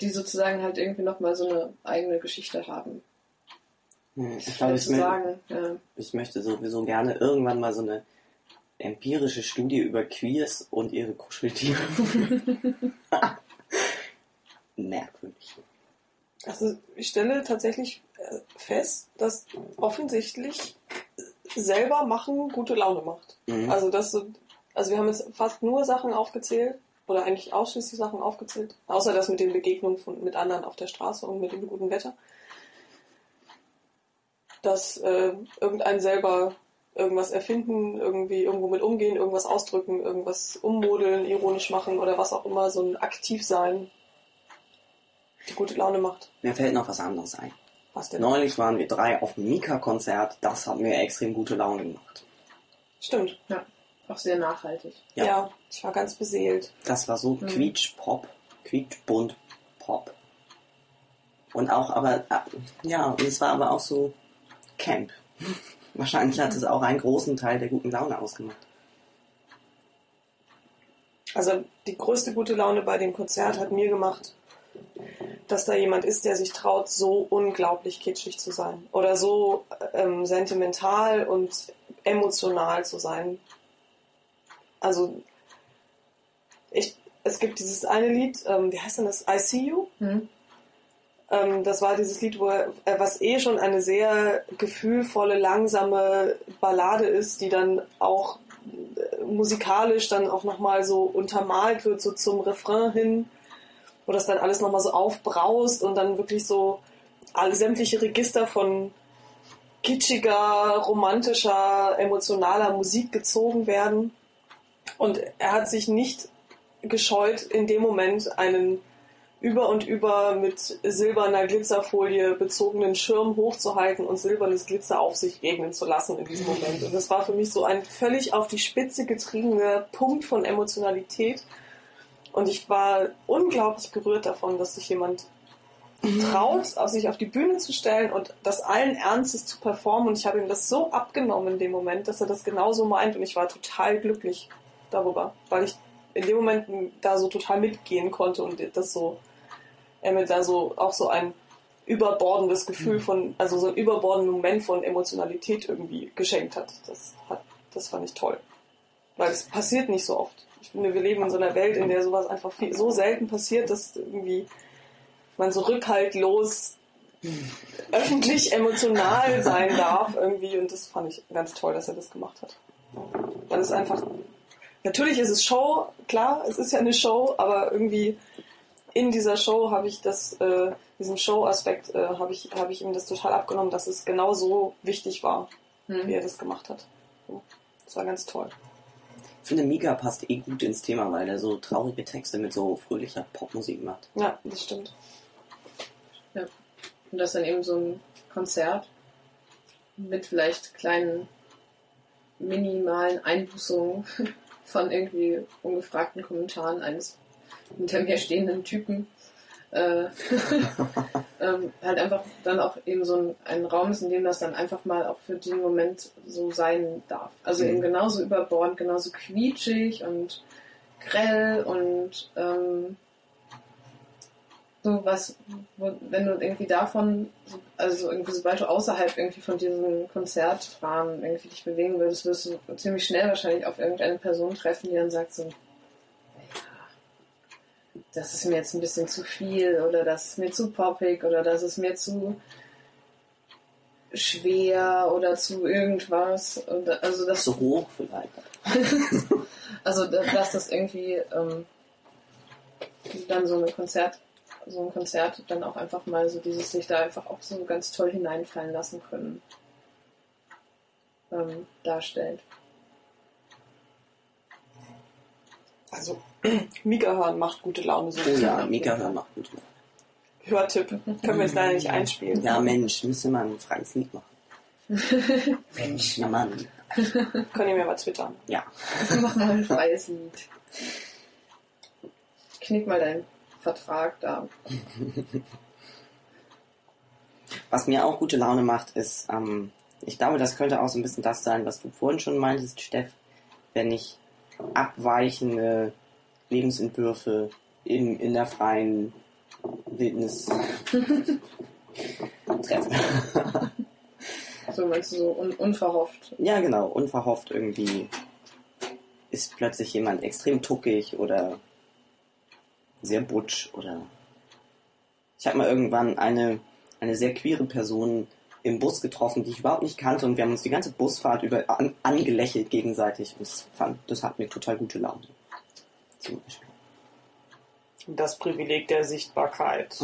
die sozusagen halt irgendwie nochmal so eine eigene Geschichte haben. Hm, Ich glaube, ich, sagen. Ja. ich möchte sowieso gerne irgendwann mal so eine empirische Studie über Queers und ihre Kuscheltiere. Merkwürdig. Also ich stelle tatsächlich äh, fest, dass offensichtlich selber machen gute Laune macht. Mhm. Also das, so- also wir haben jetzt fast nur Sachen aufgezählt oder eigentlich ausschließlich Sachen aufgezählt, außer das mit den Begegnungen von, mit anderen auf der Straße und mit dem guten Wetter, dass äh, irgendein selber irgendwas erfinden, irgendwie irgendwo mit umgehen, irgendwas ausdrücken, irgendwas ummodeln, ironisch machen oder was auch immer, so ein Aktivsein, die gute Laune macht. Mir fällt noch was anderes ein. Was denn? Neulich waren wir drei auf dem Mika-Konzert. Das hat mir extrem gute Laune gemacht. Stimmt. Auch sehr nachhaltig. Ja. Ja. ich war ganz beseelt. Das war so Mhm. quietsch-pop, quietschbunt pop. Und auch, aber, äh, ja, und es war aber auch so Camp. Wahrscheinlich hat es auch einen großen Teil der guten Laune ausgemacht. Also die größte gute Laune bei dem Konzert hat mir gemacht, dass da jemand ist, der sich traut, so unglaublich kitschig zu sein. Oder so ähm, sentimental und emotional zu sein. Also ich, es gibt dieses eine Lied, ähm, wie heißt denn das? I See You? Mhm. Ähm, das war dieses Lied, wo er, äh, was eh schon eine sehr gefühlvolle, langsame Ballade ist, die dann auch äh, musikalisch dann auch nochmal so untermalt wird, so zum Refrain hin, wo das dann alles nochmal so aufbraust und dann wirklich so alle sämtliche Register von kitschiger, romantischer, emotionaler Musik gezogen werden. Und er hat sich nicht gescheut, in dem Moment einen über und über mit silberner Glitzerfolie bezogenen Schirm hochzuhalten und silbernes Glitzer auf sich regnen zu lassen in diesem Moment. Und das war für mich so ein völlig auf die Spitze getriebener Punkt von Emotionalität. Und ich war unglaublich gerührt davon, dass sich jemand traut, auf sich auf die Bühne zu stellen und das allen Ernstes zu performen. Und ich habe ihm das so abgenommen in dem Moment, dass er das genauso meint. Und ich war total glücklich darüber, weil ich in dem Moment da so total mitgehen konnte und das so, er mir da so auch so ein überbordendes Gefühl von, also so ein überbordendes Moment von Emotionalität irgendwie geschenkt hat. Das hat, das fand ich toll. Weil es passiert nicht so oft. Ich finde, wir leben in so einer Welt, in der sowas einfach viel, so selten passiert, dass irgendwie man so rückhaltlos öffentlich emotional sein darf irgendwie und das fand ich ganz toll, dass er das gemacht hat. Weil es einfach Natürlich ist es Show, klar, es ist ja eine Show, aber irgendwie in dieser Show habe ich das, äh, diesen Show-Aspekt, äh, habe ich, habe ich ihm das total abgenommen, dass es genau so wichtig war, wie Mhm. er das gemacht hat. So. Das war ganz toll. Ich finde, Mika passt eh gut ins Thema, weil er so traurige Texte mit so fröhlicher Popmusik macht. Ja, das stimmt. Und das dann eben so ein Konzert mit vielleicht kleinen minimalen Einbußungen von irgendwie ungefragten Kommentaren eines hinter mir stehenden Typen. Äh, ähm, halt einfach dann auch eben so ein, ein Raum ist, in dem das dann einfach mal auch für den Moment so sein darf. Also Mhm. eben genauso überbordend, genauso quietschig und grell und ähm, so was, wo, wenn du irgendwie davon, so- also irgendwie sobald du außerhalb irgendwie von diesem Konzertrahmen irgendwie dich bewegen würdest, wirst du ziemlich schnell wahrscheinlich auf irgendeine Person treffen, die dann sagt so, das ist mir jetzt ein bisschen zu viel oder das ist mir zu poppig oder das ist mir zu schwer oder zu irgendwas. Und, also das So hoch vielleicht. also, da- dass das irgendwie ähm, dann so ein Konzert, so ein Konzert dann auch einfach mal so dieses sich da einfach auch so ganz toll hineinfallen lassen können ähm, darstellt. Also, Mika hören macht gute Laune. So Oh ja, Mika hören macht gut. Hörtipp. Können wir jetzt leider nicht einspielen. Ja, Mensch, müsste man ein freies Lied machen. Mensch, na Mann. Könnt ihr mir mal twittern. Ja. Mach mal ein freies Lied. Knick mal dein Vertrag da. Was mir auch gute Laune macht, ist, ähm, ich glaube, das könnte auch so ein bisschen das sein, was du vorhin schon meintest, Steff, wenn ich abweichende Lebensentwürfe in, in der freien Wildnis treffe. So meinst du so un unverhofft. Ja, genau, unverhofft irgendwie ist plötzlich jemand extrem tuckig oder sehr butsch oder ich habe mal irgendwann eine, eine sehr queere Person im Bus getroffen, die ich überhaupt nicht kannte und wir haben uns die ganze Busfahrt über an, angelächelt gegenseitig und das, fand, das hat mir total gute Laune. Das Privileg der Sichtbarkeit.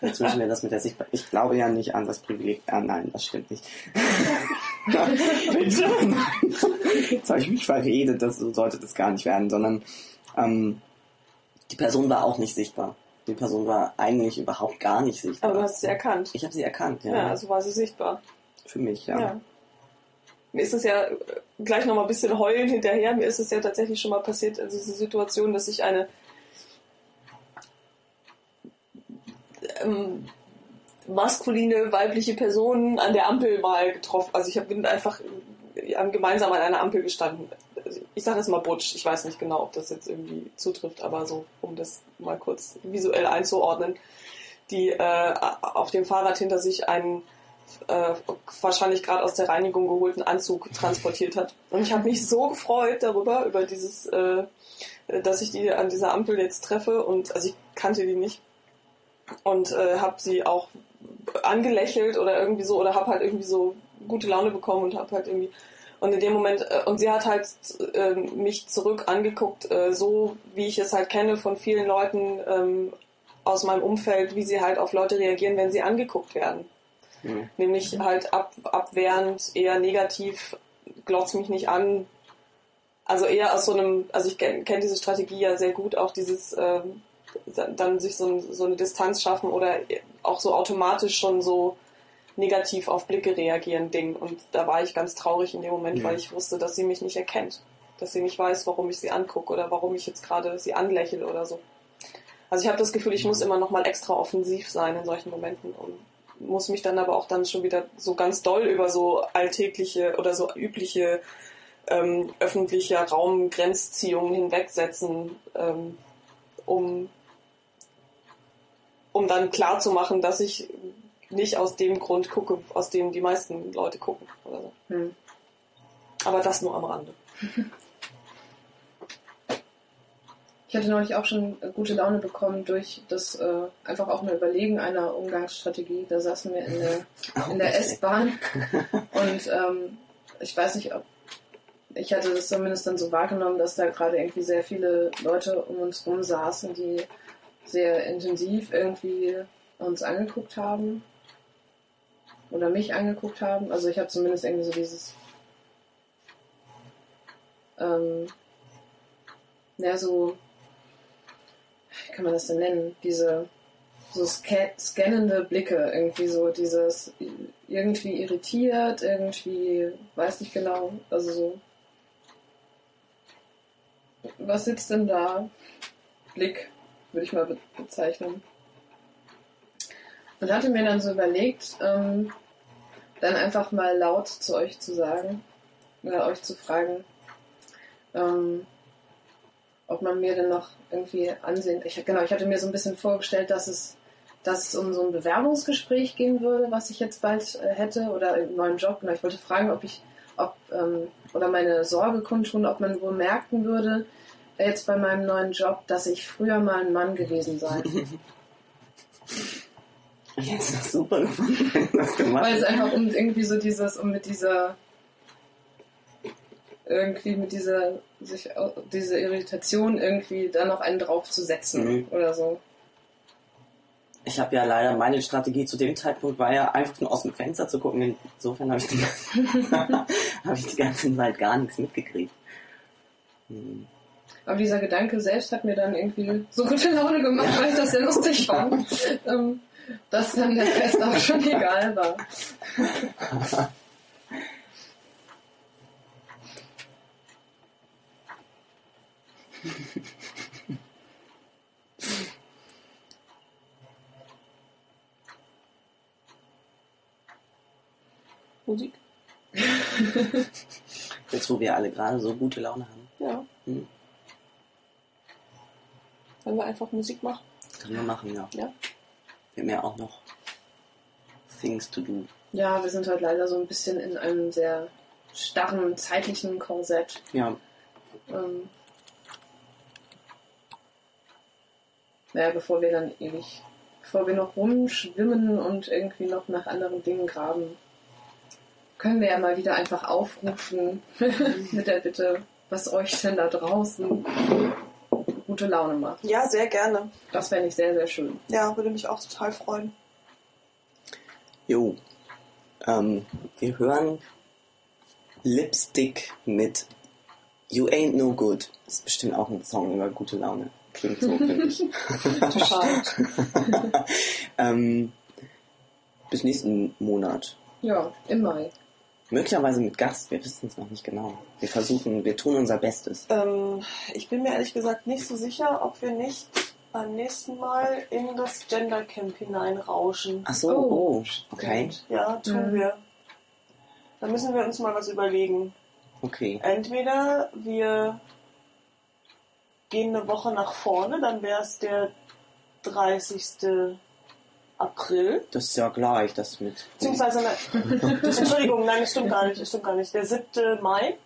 Jetzt müssen wir das mit der Sichtbarkeit. Ich glaube ja nicht an das Privileg. Ah, nein, das stimmt nicht. Bitte. Jetzt habe ich mich verredet, das so sollte das gar nicht werden, sondern ähm, die Person war auch nicht sichtbar. Die Person war eigentlich überhaupt gar nicht sichtbar. Aber du hast sie erkannt. ich habe sie erkannt, ja. Ja, also war sie sichtbar. Für mich, ja. Ja. Mir ist es ja äh, gleich noch mal ein bisschen heulen hinterher. Mir ist es ja tatsächlich schon mal passiert, also diese Situation, dass ich eine ähm, maskuline, weibliche Person an der Ampel mal getroffen. Also ich bin einfach äh, gemeinsam an einer Ampel gestanden. Also Ich sage jetzt mal Butch. Ich weiß nicht genau, ob das jetzt irgendwie zutrifft, aber so, um das mal kurz visuell einzuordnen, die äh, auf dem Fahrrad hinter sich einen äh, wahrscheinlich gerade aus der Reinigung geholten Anzug transportiert hat. Und ich habe mich so gefreut darüber, über dieses, äh, dass ich die an dieser Ampel jetzt treffe und also ich kannte die nicht und äh, habe sie auch angelächelt oder irgendwie so oder habe halt irgendwie so gute Laune bekommen und habe halt irgendwie und in dem Moment äh, und sie hat halt äh, mich zurück angeguckt, äh, so wie ich es halt kenne von vielen Leuten ähm, aus meinem Umfeld, wie sie halt auf Leute reagieren, wenn sie angeguckt werden. Mhm. Nämlich halt ab, abwehrend, eher negativ, glotz mich nicht an. Also eher aus so einem, also ich kenne kenn diese Strategie ja sehr gut, auch dieses ähm, dann sich so, ein, so eine Distanz schaffen oder auch so automatisch schon so negativ auf Blicke reagieren Ding. Und da war ich ganz traurig in dem Moment, Ja. weil ich wusste, dass sie mich nicht erkennt. Dass sie nicht weiß, warum ich sie angucke oder warum ich jetzt gerade sie anlächle oder so. Also ich habe das Gefühl, ich muss immer noch mal extra offensiv sein in solchen Momenten und muss mich dann aber auch dann schon wieder so ganz doll über so alltägliche oder so übliche ähm, öffentlicher Raumgrenzziehungen hinwegsetzen, ähm, um, um dann klar zu machen, dass ich nicht aus dem Grund gucke, aus dem die meisten Leute gucken. Oder so. Hm. Aber das nur am Rande. Ich hatte neulich auch schon gute Laune bekommen durch das äh, einfach auch eine Überlegen einer Umgangsstrategie. Da saßen wir in der, in der. S-Bahn und ähm, ich weiß nicht, ob ich hatte das zumindest dann so wahrgenommen, dass da gerade irgendwie sehr viele Leute um uns rum saßen, die sehr intensiv irgendwie uns angeguckt haben oder mich angeguckt haben. Also ich habe zumindest irgendwie so dieses ähm, ja so kann man das denn nennen? Diese so sca scannende Blicke, irgendwie so dieses irgendwie irritiert, irgendwie weiß nicht genau, also so was sitzt denn da? Blick, würde ich mal be bezeichnen. Und hatte mir dann so überlegt, ähm, dann einfach mal laut zu euch zu sagen, oder euch zu fragen, ähm, ob man mir denn noch irgendwie ansehen. Ich, genau, ich hatte mir so ein bisschen vorgestellt, dass es, dass es um so ein Bewerbungsgespräch gehen würde, was ich jetzt bald äh, hätte, oder einen neuen Job. Genau, ich wollte fragen, ob ich, ob, ähm, oder meine Sorge kundtun, ob man wohl merken würde, äh, jetzt bei meinem neuen Job, dass ich früher mal ein Mann gewesen sei. Ich hätte das super gefunden, du das gemacht Weil es einfach um irgendwie so dieses, um mit dieser irgendwie mit dieser sich diese Irritation irgendwie da noch einen draufzusetzen Mhm. oder so. Ich habe ja leider, meine Strategie zu dem Zeitpunkt war ja einfach nur aus dem Fenster zu gucken. Insofern habe ich, die- hab ich die ganze Zeit gar nichts mitgekriegt. Hm. Aber dieser Gedanke selbst hat mir dann irgendwie so gute Laune gemacht, weil ich das sehr lustig fand, ähm, dass dann der Rest auch schon egal war. Musik. Jetzt, wo wir alle gerade so gute Laune haben. Ja. Hm. Wollen wir einfach Musik machen? Können wir machen, ja. Ja. Wir haben ja auch noch Things to do. Ja, wir sind halt leider so ein bisschen in einem sehr starren zeitlichen Korsett. Ja. Ähm, naja, bevor wir dann ewig, bevor wir noch rumschwimmen und irgendwie noch nach anderen Dingen graben, können wir ja mal wieder einfach aufrufen mit der Bitte, was euch denn da draußen gute Laune macht. Ja, sehr gerne. Das fände ich sehr, sehr schön. Ja, würde mich auch total freuen. jo. Ähm, wir hören Lipstick mit You Ain't No Good. Das ist bestimmt auch ein Song über gute Laune. Klingt so, finde ich. Total. ähm, bis nächsten Monat. Ja, im Mai. Möglicherweise mit Gast, wir wissen es noch nicht genau. Wir versuchen, wir tun unser Bestes. Ähm, ich bin mir ehrlich gesagt nicht so sicher, ob wir nicht beim nächsten Mal in das Gender Camp hineinrauschen. Ach so, Oh, oh, okay, Ja, tun Mhm. wir. Da müssen wir uns mal was überlegen. okay. Entweder wir gehen eine Woche nach vorne, dann wäre es der 30. April. Das ist ja gleich, das mit. Beziehungsweise, ne, das, Entschuldigung, nein, das stimmt gar nicht, das stimmt gar nicht. Der 7. Mai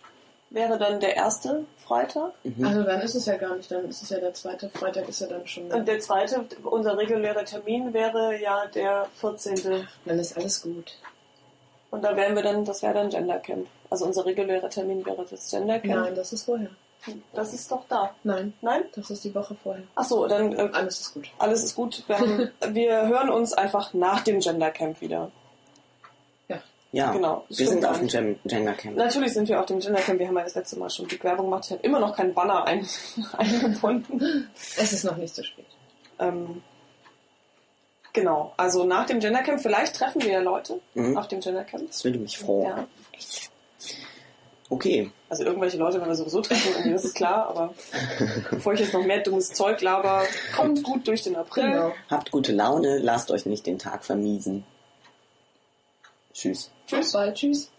wäre dann der erste Freitag. Mhm. Also dann ist es ja gar nicht, dann ist es ja der zweite Freitag, ist ja dann schon. Und der zweite, unser regulärer Termin wäre ja der 14. Dann ist alles gut. Und da wären wir dann, das wäre dann Gender Camp. Also unser regulärer Termin wäre das Gender Camp. Nein, das ist vorher. Das ist doch da. Nein, Nein? das ist die Woche vorher. Ach so, dann äh, Alles ist gut. alles ist gut. Wir, wir hören uns einfach nach dem Gender Camp wieder. Ja, genau, wir sind auf dem Gender Camp. Natürlich sind wir auf dem Gender Camp. Wir haben ja das letzte Mal schon die Werbung gemacht. Ich habe immer noch keinen Banner ein, eingebunden. Es ist noch nicht so spät. Ähm, genau. Also nach dem Gender Camp, vielleicht treffen wir ja Leute Mhm. auf dem Gender Camp. Das würde mich freuen. Ja. Okay, Also irgendwelche Leute werden wir sowieso treffen, das ist klar, aber bevor ich jetzt noch mehr dummes Zeug laber, kommt gut durch den April. Genau. habt gute Laune, lasst euch nicht den Tag vermiesen. Tschüss. Tschüss. Bald. Tschüss.